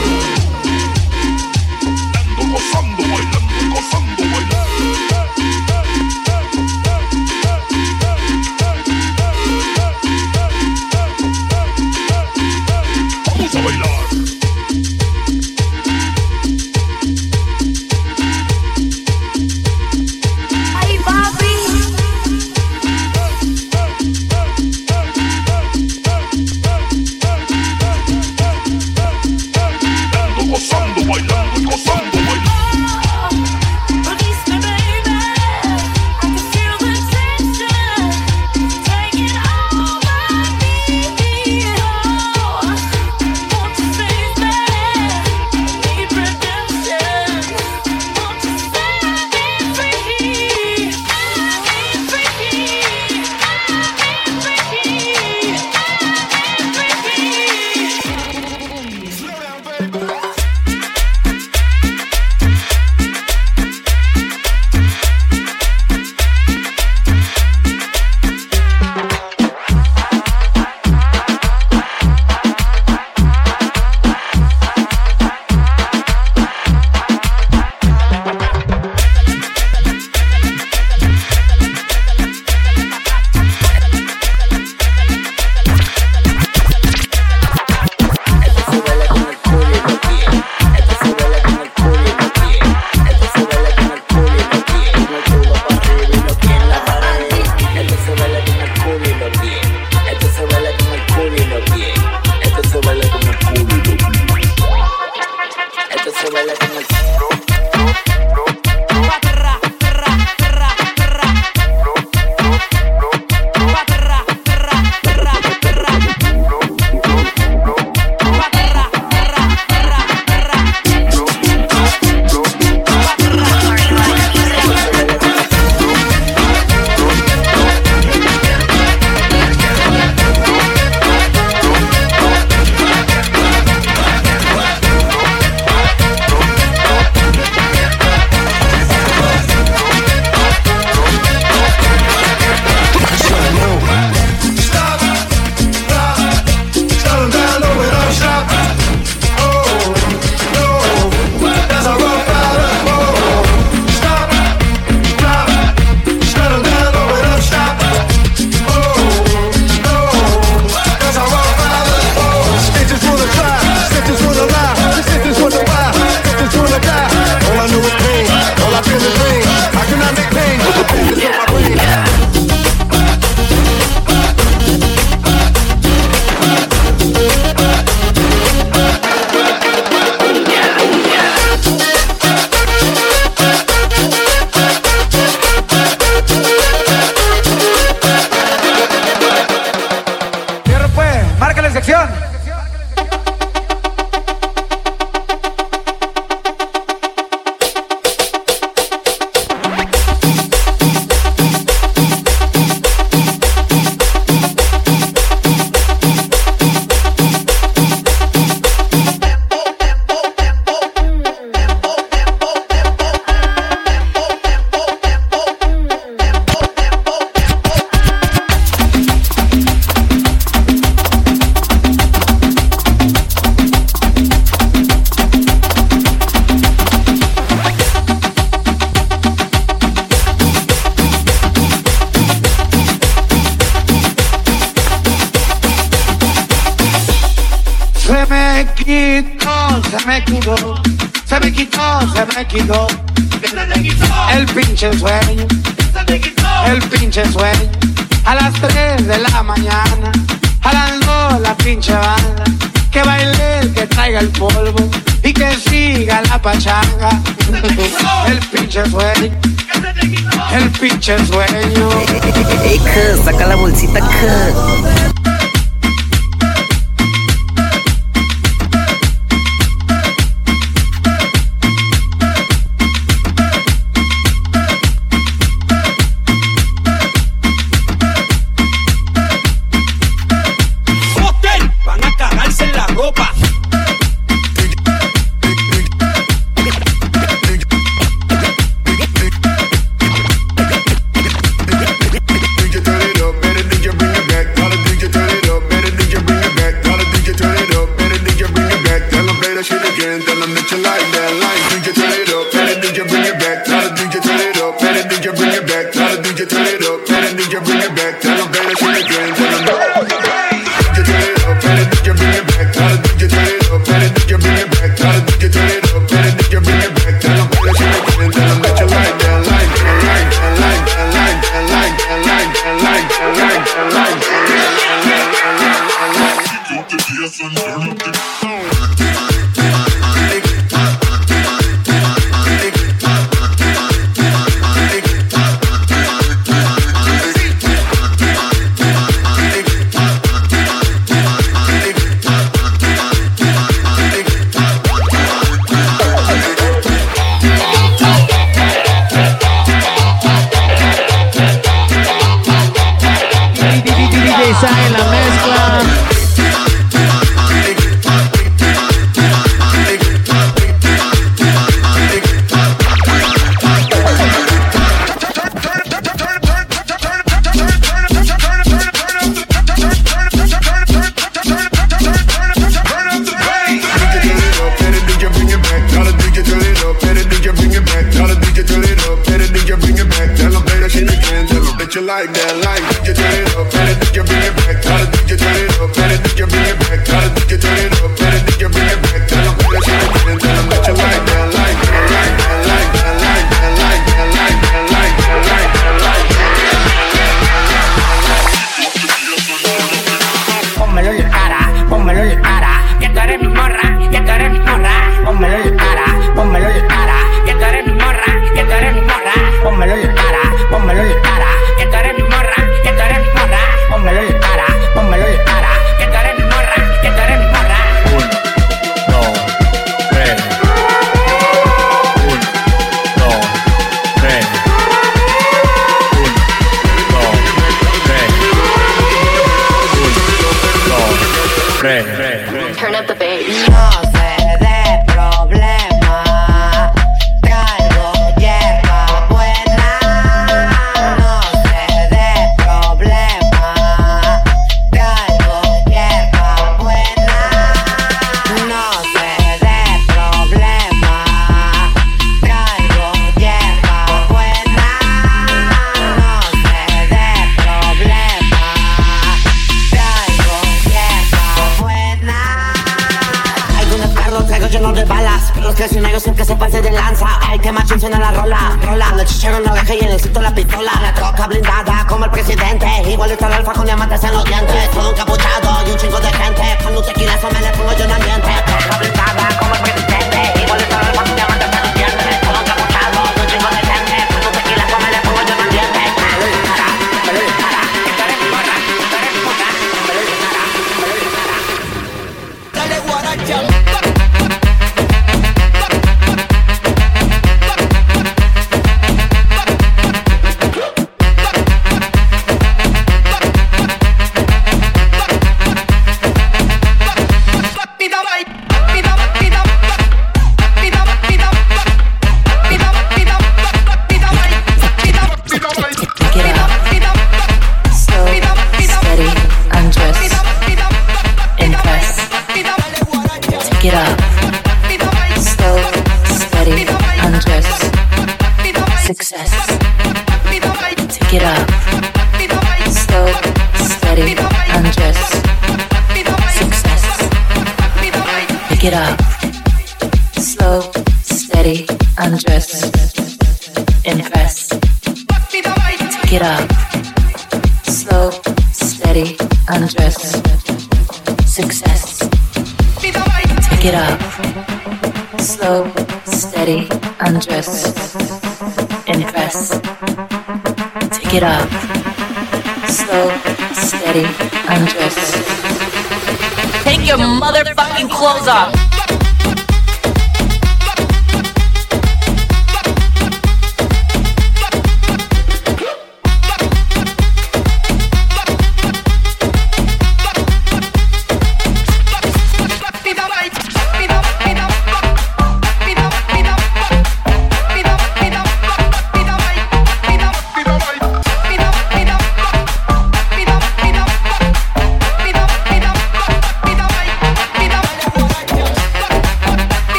ó.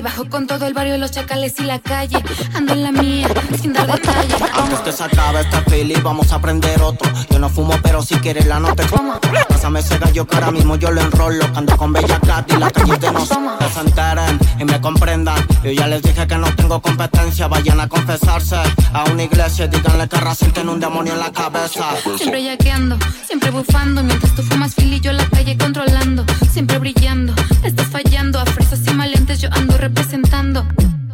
Bajo con todo el barrio, los chacales y la calle. Ando en la mía, sin dar detalles. Antes que se acabe este fili, vamos a aprender otro. Yo no fumo, pero si quieres la nota. Pásame ese gallo que ahora mismo yo lo enrolo. Canto con Bella Cat y la calle de nos se enteren y me comprendan. Yo ya les dije que no tengo competencia. Vayan a confesarse a una iglesia. Díganle que Racing tiene un demonio en la cabeza. Siempre yaqueando, siempre bufando. Mientras tú fumas fili, yo la calle controlando. Siempre brillando, estás fallando. A fresas y malentes yo ando representando.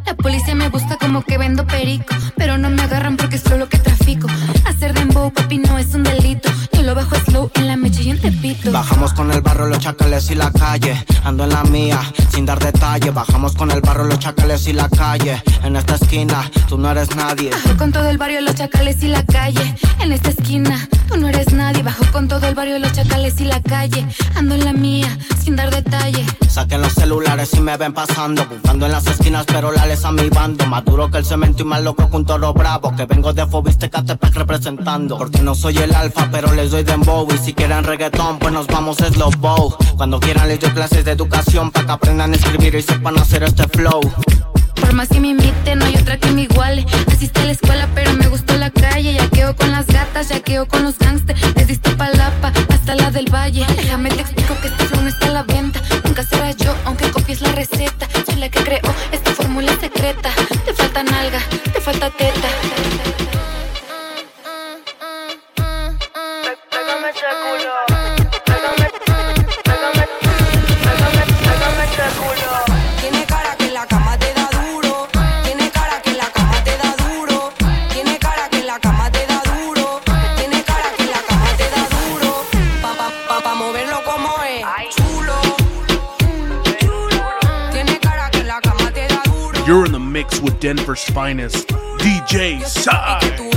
La policía me busca como que vendo perico, pero no me agarran porque es que trafico. Hacer dembow, papi, no es un delito. Yo lo bajo en la mecha y en tepito. Bajamos con el barro, los chacales y la calle. Ando en la mía, sin dar detalle. Bajamos con el barro, los chacales y la calle. En esta esquina, tú no eres nadie. Bajo con todo el barrio, los chacales y la calle. En esta esquina, tú no eres nadie. Bajo con todo el barrio, los chacales y la calle. Ando en la mía, sin dar detalle. Saquen los celulares y me ven pasando. Buscando en las esquinas, pero la les a mi bando. Más duro que el cemento y más loco que un toro bravo. Que vengo de Fobiste Catepec representando. Porque no soy el alfa, pero les doy dembow. Y si quieren reggaetón, pues nos vamos a slow bow. Cuando quieran les doy clases de educación. Para que aprendan a escribir y sepan hacer este flow. Por más que me imiten, no hay otra que me iguale. Asiste a la escuela, pero me gustó la calle. Ya quedo con las gatas, ya quedo con los gangsters. Desde Iztapalapa hasta la del Valle. Déjame te explico que este flow no está a la venta. Nunca será yo, aunque copies la receta. Soy la que creó esta fórmula secreta. Te falta nalga, te falta teta. Denver's finest, DJ Sai.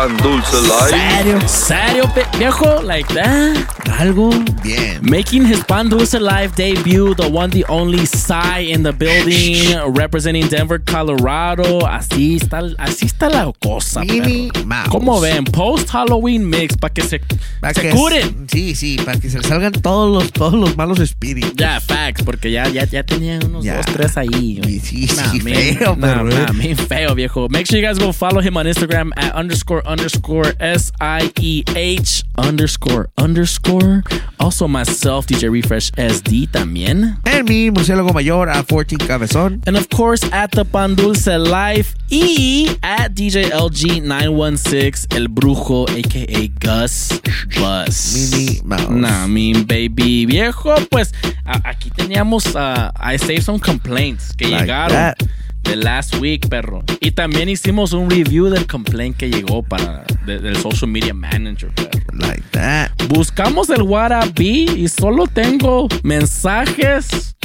Pan Dulce Serio, serio, viejo, like that. Algo. Bien. Making his Pan Live debut, the one, the only Psy in the building, representing Denver, Colorado. Así está, así está la cosa. Perro. Mouse. ¿Cómo ven? Post Halloween mix para que se, Para se que- curen. Sí, sí, para que se salgan todos los, todos los malos espíritus. Ya, facts, porque ya, ya, ya tenía unos Ya. dos, tres ahí. güey. sí, Nah, sí, man, feo, nah, nah, man, feo, viejo. Make sure you guys go follow him on Instagram at underscore underscore S I E H underscore underscore. Also myself, DJ Refresh SD también. En mi murciélago mayor a 14 cabezón. And of course, at the Pandulce Life y at DJ LG916, El Brujo, aka Gus Bus. Minnie Mouse. Nah, mean baby. Viejo, pues aquí teníamos uh, I saved some complaints que Like llegaron. that. De last week, perro. Y también hicimos un review del complaint que llegó para de- del social media manager, perro. Like that. Buscamos el WhatsApp y solo tengo mensajes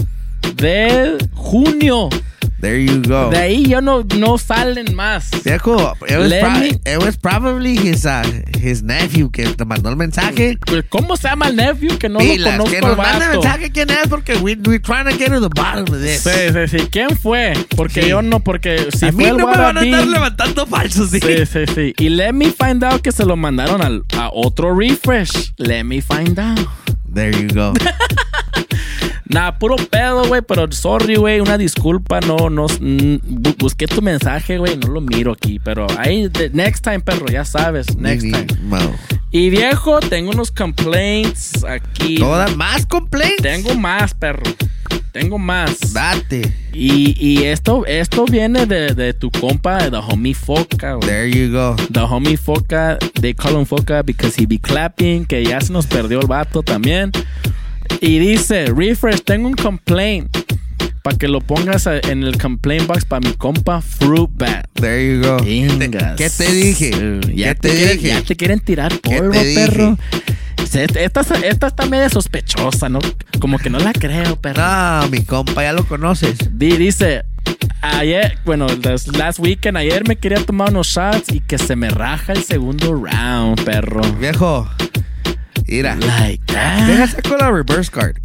de junio. There you go. De ahí ya no, no salen más. Viejo, it was, me- it was probably his, uh, his nephew que te mandó el mensaje. Pues, ¿Cómo se llama el nephew? Que no Pilas, lo conozco que nos mande vato. mensaje quién es porque we, we're trying to get to the bottom of this. Sí, sí, sí. ¿Quién fue? Porque Sí. yo no, porque si a fue mí el no me van a estar levantando falsos. ¿sí? Sí, sí, sí. Y let me find out que se lo mandaron al, a otro refresh. Let me find out. There you go. [LAUGHS] Nah, puro pedo, güey, pero sorry, güey, una disculpa, no, no, mm, bu- busqué tu mensaje, güey, no lo miro aquí, pero ahí, de- next time, perro, ya sabes, next time. Y viejo, tengo unos complaints aquí. ¿Todas más complaints? Tengo más, perro. Tengo más. Date. Y, y esto, esto viene de, de tu compa, the homie Foca, güey. There you go. The homie Foca, they call him Foca because he be clapping, que ya se nos perdió el vato también. Y dice, refresh, tengo un complaint. Para que lo pongas en el complaint box para mi compa Fruit Bat. There you go. Venga. ¿Qué te dije? Ya ¿Qué te, te quieren, dije? ya te quieren tirar polvo, perro. Esta, esta está media sospechosa, ¿no? Como que no la creo, perro. No, mi compa, ya lo conoces. Di- dice, ayer, bueno, last weekend, ayer me quería tomar unos shots y que se me raja el segundo round, perro. Viejo, mira. Like that. Deja saco la reverse card.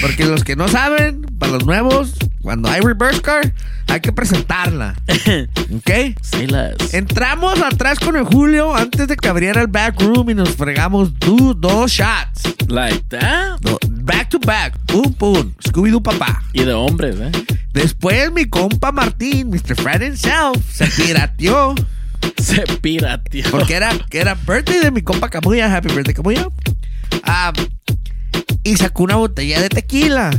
Porque los que no saben, para los nuevos, cuando hay reverse card, hay que presentarla. [LAUGHS] ¿Ok? Say less. Entramos atrás con el Julio antes de que abriera el back room y nos fregamos dos shots. Like that. Do- back to back. Pum, pum. Scooby-Doo papá. Y de hombres, ¿eh? Después mi compa Martín, Mr. Fred himself, se pirateó. [LAUGHS] Se pirateó. Porque era, era birthday de mi compa Camuya. Happy birthday, Camuya. Ah, y sacó una botella de tequila.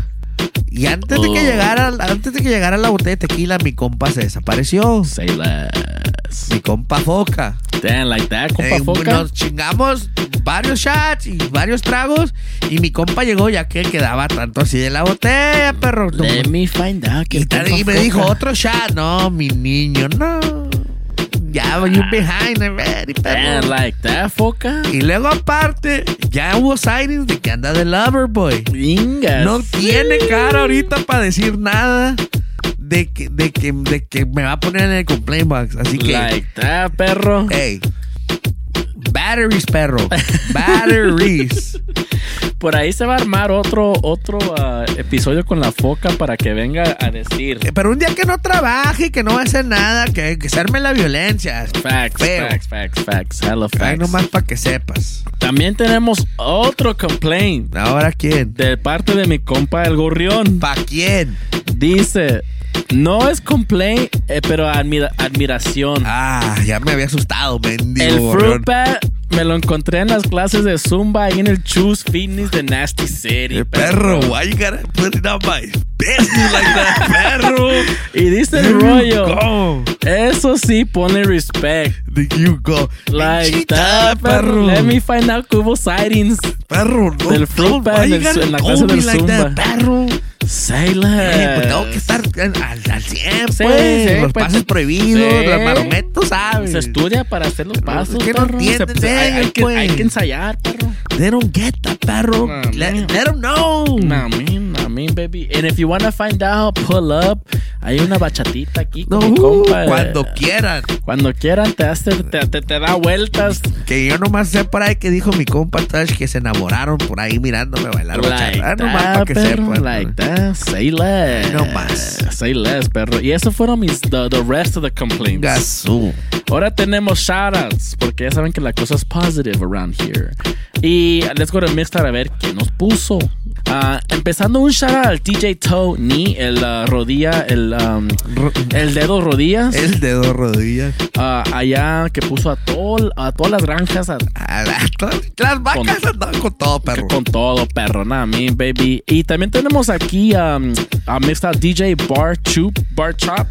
Y antes de que Oh. llegara, antes de que llegara la botella de tequila, mi compa se desapareció. Say less. Mi compa Foca. Damn, like that, compa Eh, Foca. Nos chingamos varios shots y varios tragos. Y mi compa llegó ya que quedaba tanto así de la botella, perro. Let me find out. que Y, tal- y me dijo otro shot. No, mi niño, no. Ya, you behind already, perro. Damn, like that, Foca. Y luego aparte, ya hubo sightings de que anda de lover boy. Vingas. No tiene cara ahorita para decir nada. de que, de que, de que me va a poner en el complaint box. Así que. Like that, perro. Hey. Batteries, perro. [LAUGHS] Batteries. Por ahí se va a armar otro, otro ah, episodio con la foca para que venga a decir. Pero un día que no trabaje y que no va a hacer nada, que, que se arme la violencia. Facts, Feo. facts, facts, facts. Hello, facts. Ay, nomás para que sepas. También tenemos otro complaint. ¿Ahora quién? De parte de mi compa el gorrión. ¿Para quién? Dice, no es complaint, eh, pero admira- admiración. Ah, ya me había asustado, mendigo. el fruit bat me lo encontré en las clases de Zumba ahí en el Choose Fitness de Nasty City. Perro, why you gotta put it on my business like that, [LAUGHS] perro? Y dice el rollo. Eso sí pone respect. There you go. Like that, perro. Let me find out que hubo sightings. Perro, no. Del fruit bat en, en la clase me del like that, Zumba. perro. Less. pues tengo que estar al, al, al 100, Sí, pues. sí, los pues, pases prohibidos, sí. los marometos, ¿sabes? Se estudia para hacer los pasos, que no entienden Se- hay, hay ellos, que, pues. hay que ensayar, perro. They don't get that, perro. Nah, let, let them know. Nah, man, baby. And if you wanna find out, pull up. Hay una bachatita aquí con No, mi compa. eh, cuando quieran. Cuando quieran te hace, te, te, te da vueltas. Que yo nomás sé por ahí que dijo mi compa Tash que se enamoraron por ahí mirándome bailar Like bachata. Ah, nomás that, para que perro. sepan. Like that. Say less. No más. Say less, perro. Y eso fueron mis, the, the rest of the complaints. Gasú. Ahora tenemos shoutouts, porque ya saben que la cosa es positive around here. Y let's go to Mixtar a ver qué nos puso. Ah, empezando un shoutout al TJ Toe, ni el ah, rodilla, el, um, el dedo rodillas. El dedo rodillas. Ah, allá que puso a, todo, a todas las granjas a- A la- todas- Las vacas andaban con todo, perro. con todo, perro, nada, me, baby. Y también tenemos aquí um, a Mr. DJ Bar Chup, Bar Chop,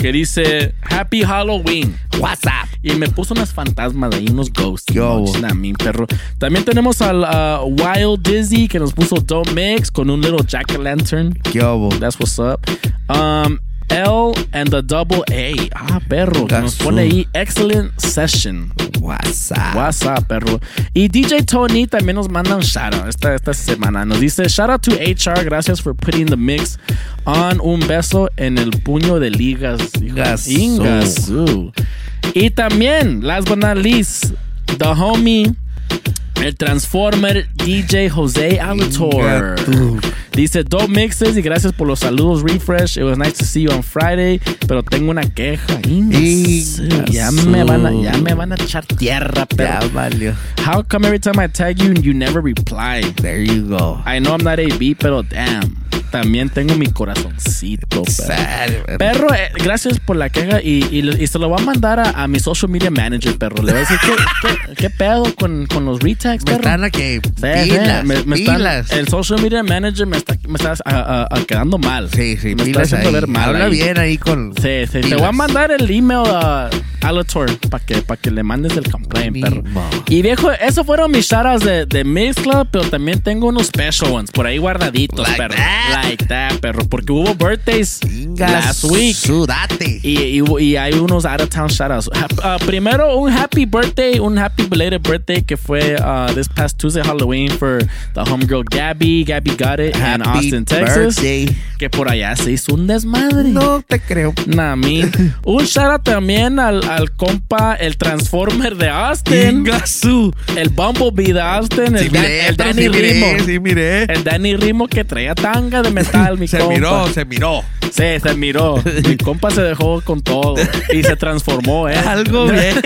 que dice Happy Halloween. WhatsApp. Y me puso unas fantasmas ahí, unos ghosts. Yo. mi perro. También tenemos al uh, Wild Dizzy que nos puso Don't Mix con un little jack o' lantern. ¿Qué hubo? That's what's up. Um, L and the double A. Ah, perro. Que nos pone ahí Excellent Session. WhatsApp. WhatsApp, perro. Y DJ Tony también nos manda un shout out esta, esta semana. Nos dice: Shout out to HR. Gracias for putting the mix on. Un beso en el puño de ligas. Ingasú. Y también, last but not least, the homie. El Transformer DJ Jose Alator. Dice dos mixes y gracias por los saludos refresh. It was nice to see you on Friday, pero tengo una queja. Ya me van a, ya me van a echar tierra, pero Ya valió. How come every time I tag you you never reply? There you go. I know I'm not AB, pero damn. También tengo mi corazoncito, perro. Perro. Eh, gracias por la queja y, y, y se lo voy a mandar a, a mi social media manager, perro. Le voy a decir, ¿qué, qué, qué pedo con, con los retags, Me perro? están aquí. Sí, sí, Pilas. me- me están- pilas. el social media manager me está, me está quedando mal. Sí, sí, me está haciendo ahí. ver mal. Habla ahí. bien ahí con. Sí, sí. Te pilas. voy a mandar el email a Alator para que, pa' que le mandes el complaint, perro. Y viejo, esos fueron mis shoutouts de, de Mix Club, pero también tengo unos special ones por ahí guardaditos, Like perro. that. Like that, perro. Porque hubo birthdays last week. Sudate. Y, y, y hay unos out of town shoutouts. Uh, primero, un happy birthday, un happy belated birthday que fue uh, this past Tuesday Halloween for the homegirl Gabby. Gabby got it in Austin, Texas. birthday. Que por allá se hizo un desmadre. No te creo. Nah, mi. [LAUGHS] Un shout out también al, al compa, el Transformer de Austin. El Bumblebee de Austin. El, Sí, miré, el Danny sí miré, Rimo. sí miré. El Danny Rimo que traía tanga de metal, mi [LAUGHS] Se compa. miró, se miró. Sí, se miró. Mi [LAUGHS] compa se dejó con todo y se transformó, ¿eh? [LAUGHS] Algo bien.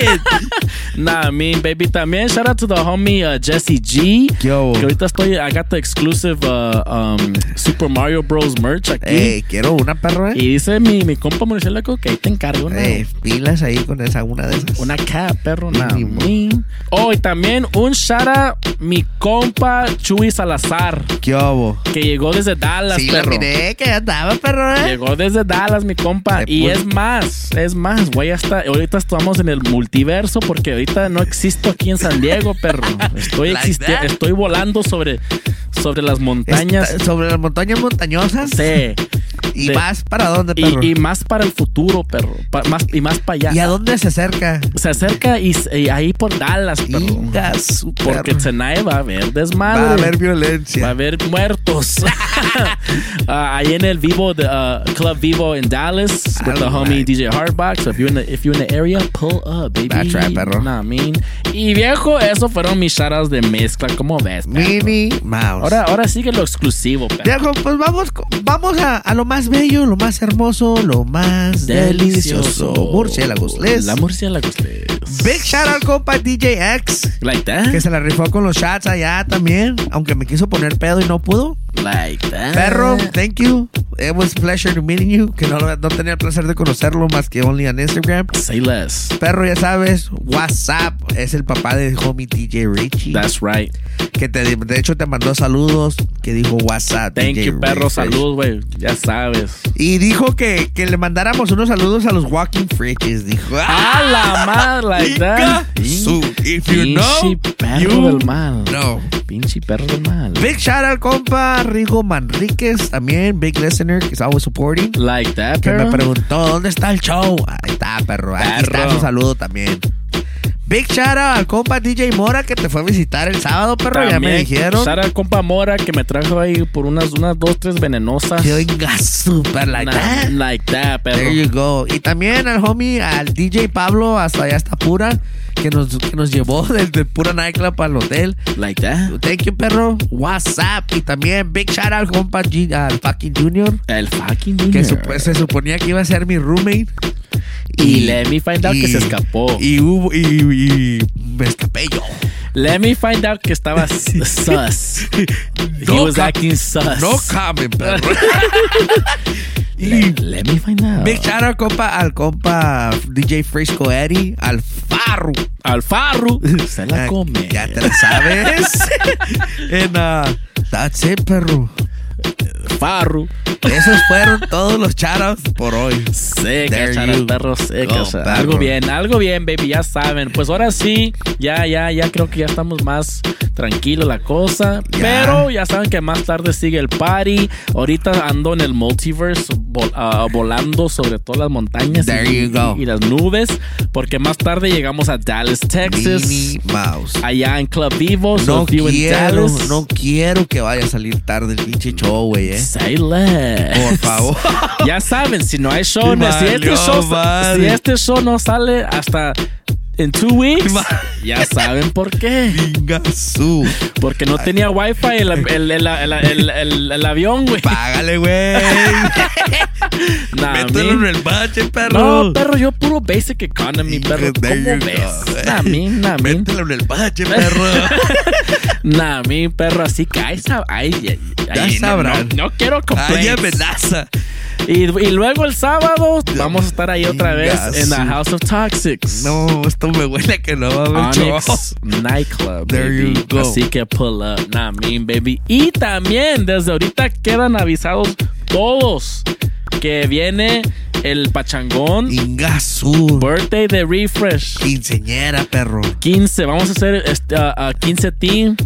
nah, mi baby también. Shout out to the homie uh, Jesse G. Que ahorita estoy, I got the exclusive uh, um, Super Mario Bros. merch aquí. Ey, quiero una perro, eh. Y dice mi, mi compa murciélago que ahí te encargo una, Ey, pilas ahí con esa, una de esas. una cap, perro. Mi. Oh, y también un shout out mi compa Chuy Salazar. ¿Qué hubo? Que llegó desde Dallas, Sí, la perro. miré que ya estaba, perro, eh. Llegó desde Dallas, mi compa. Y es más, es más, güey, hasta ahorita estamos en el multiverso porque ahorita no existo aquí en San Diego, [LAUGHS] perro. Estoy Like estoy volando sobre, sobre las montañas. Está- sobre las montañas montañosas. Sí. ¿Y de- más para dónde, y, perro? y más para el futuro, perro. Pa- más, y más para allá. ¿Y a dónde se acerca? Se acerca y, y ahí por Dallas, perro. Ingas, Porque tonight va a haber desmadre. Va a haber Va a violencia. haber muertos. [LAUGHS] [LAUGHS] Ah, ahí en el Vivo, de, uh, Club Vivo in Dallas with the homie. DJ Hardbox. So if you're in the, if you're in the area, pull up, baby. That's right, perro. Nah, I mean. Y viejo, eso fueron mis shoutouts de mezcla. ¿Cómo ves, perro? Minnie Mouse. Ahora, ahora sigue lo exclusivo, perro. Viejo, pues vamos, vamos a, a lo más bello, lo más hermoso, lo más delicioso. Murciélagos. Les. La murciélagos. les. Big shout out compa DJ X. Like that? Que se la rifó con los shots allá también. Aunque me quiso poner pedo y no pudo. Like that. Perro, thank you. It was a pleasure to meeting you. Que no, no tenía el placer de conocerlo más que only on Instagram. Say less. Perro, ya sabes, WhatsApp es el papá de homie DJ Richie. That's right. Que te, de hecho te mandó saludos. Que dijo WhatsApp. Thank DJ you, perro. Refresh. Salud, güey. Ya sabes. Y dijo que, que le mandáramos unos saludos a los Walking Freakies. Dijo. A la madre, [LAUGHS] like that. Su- If you know, perro you del mal. know. Pinche perro del mal. Big shout out, compa Rigo Manríquez, también big listener, que always supporting. Like that, Que me perro. preguntó, ¿dónde está el show? Ahí está, perro. Ahí está Perro. su saludo también. Big shout out al compa DJ Mora que te fue a visitar el sábado, perro. ya me dijeron. shout out al compa Mora que me trajo ahí por unas, unas dos, tres venenosas. Que venga super like that. Like that, perro. There you go. Y también al homie, al DJ Pablo, hasta allá está pura, que nos, que nos llevó [LAUGHS] desde pura nightclub al hotel. Like that. Thank you, perro. WhatsApp. Y también big shout out compa G- al fucking Junior. El fucking Que Junior. sup- se suponía que iba a ser mi roommate. Y let me find out que se escapó. Y, hubo, y, y me escapé yo. Let me find out que estaba [LAUGHS] sus. He No was acting sus. No comment, perro. [LAUGHS] Let, let me find out. Big shout out compa, al compa DJ Frisco Eddie, al Farru. Al Farru. [LAUGHS] Se la Ah, come. Ya te la sabes. and uh, that's it, perro. Farru. Esos fueron todos los shoutouts por hoy. Seca, charas, perro, seca. go, o sea, perro. algo bien, algo bien, baby, ya saben. Pues ahora sí, ya, ya, ya creo que ya estamos más tranquilo la cosa. Ya. Pero ya saben que más tarde sigue el party. Ahorita ando en el multiverse vol- ah, volando sobre todas las montañas There y, you go. y- las nubes. Porque más tarde llegamos a Dallas, Texas. Mouse. Allá en Club Vivo. so No in quiero, no quiero que vaya a salir tarde el pinche show, güey, eh. Say less. Por favor. [LAUGHS] Ya saben, si no hay show, si, este Valió show si este show no sale hasta en two weeks, ya saben por qué. Ingazú. Porque no tenía wifi el, el, el, el, avión, güey. Págale, güey. [LAUGHS] Nah, Mételo en el bache, perro. No, perro, yo puro basic economy, perro. ¿Cómo ves? Nah, nah. Mételo en el bache, perro. [LAUGHS] Nah, mi, perro. Así que ahí, ahí, ahí- no- sabrán. No, no quiero Ay, complaints. amenaza. Y, y luego el sábado vamos a estar ahí otra vez en Ingasu. House of Toxics. No, esto me huele que no va a haber. Onyx Nightclub, There baby. you go. Así que pull up, nah, mean, baby. Y también, desde ahorita quedan avisados todos que viene el pachangón. Ingazú. Birthday de Refresh. Quinceñera, perro. 15. Vamos a hacer este, a 15 team.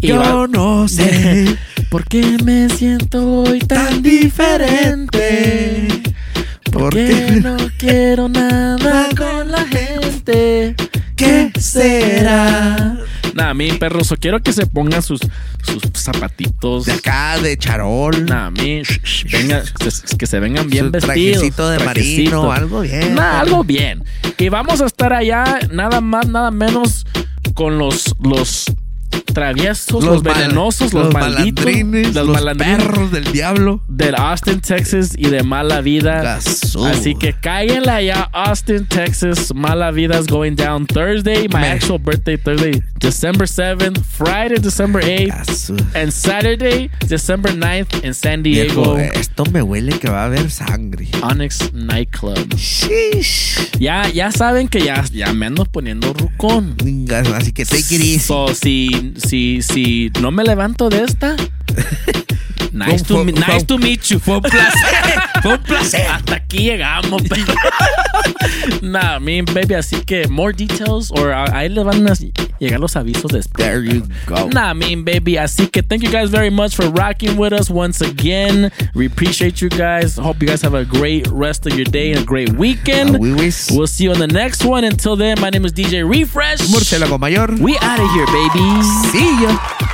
Y Yo va- no sé [LAUGHS] ¿Por qué me siento hoy tan diferente? ¿Por ¿Por qué qué? [LAUGHS] no quiero nada con la gente? ¿Qué será? Nah, mi perroso, quiero que se pongan sus, sus zapatitos. De acá, de charol. Nah, mi, sh- sh, venga, se- que se vengan bien Su vestidos. trajecito de marino, algo bien. Nah, algo bien. Y vamos a estar allá, nada más, nada menos, con los, los traviesos, los, mal- venenosos, los, malditos, malandrines, los, los perros del diablo. del Austin, Texas y de Mala Vida. Así que cáiganle allá, Austin, Texas. Mala Vida is going down Thursday. My actual birthday, Thursday, December 7th. Friday, December 8th. Gasú. And Saturday, December 9th in San Diego. Viejo, esto me huele que va a haber sangre. Onyx Nightclub. Sheesh. Ya, ya saben que ya, ya me ando poniendo rucón. Así que take it easy. So, si, si, si no me levanto de esta, [LAUGHS] nice, to, Fue- me- fue- nice to meet you. Fue un placer. Fue un placer. [LAUGHS] Hasta aquí llegamos. pero- [LAUGHS] nah, mean, baby, así que more details or ahí le van a llegar los avisos después. There you go. Nah, mean, baby, así que thank you guys very much for rocking with us once again. We appreciate you guys. Hope you guys have a great rest of your day and a great weekend. Uh, we wish. We'll see you on the next one. Until then, my name is DJ Refresh. Murciélago Mayor. We out of here, baby. See ya.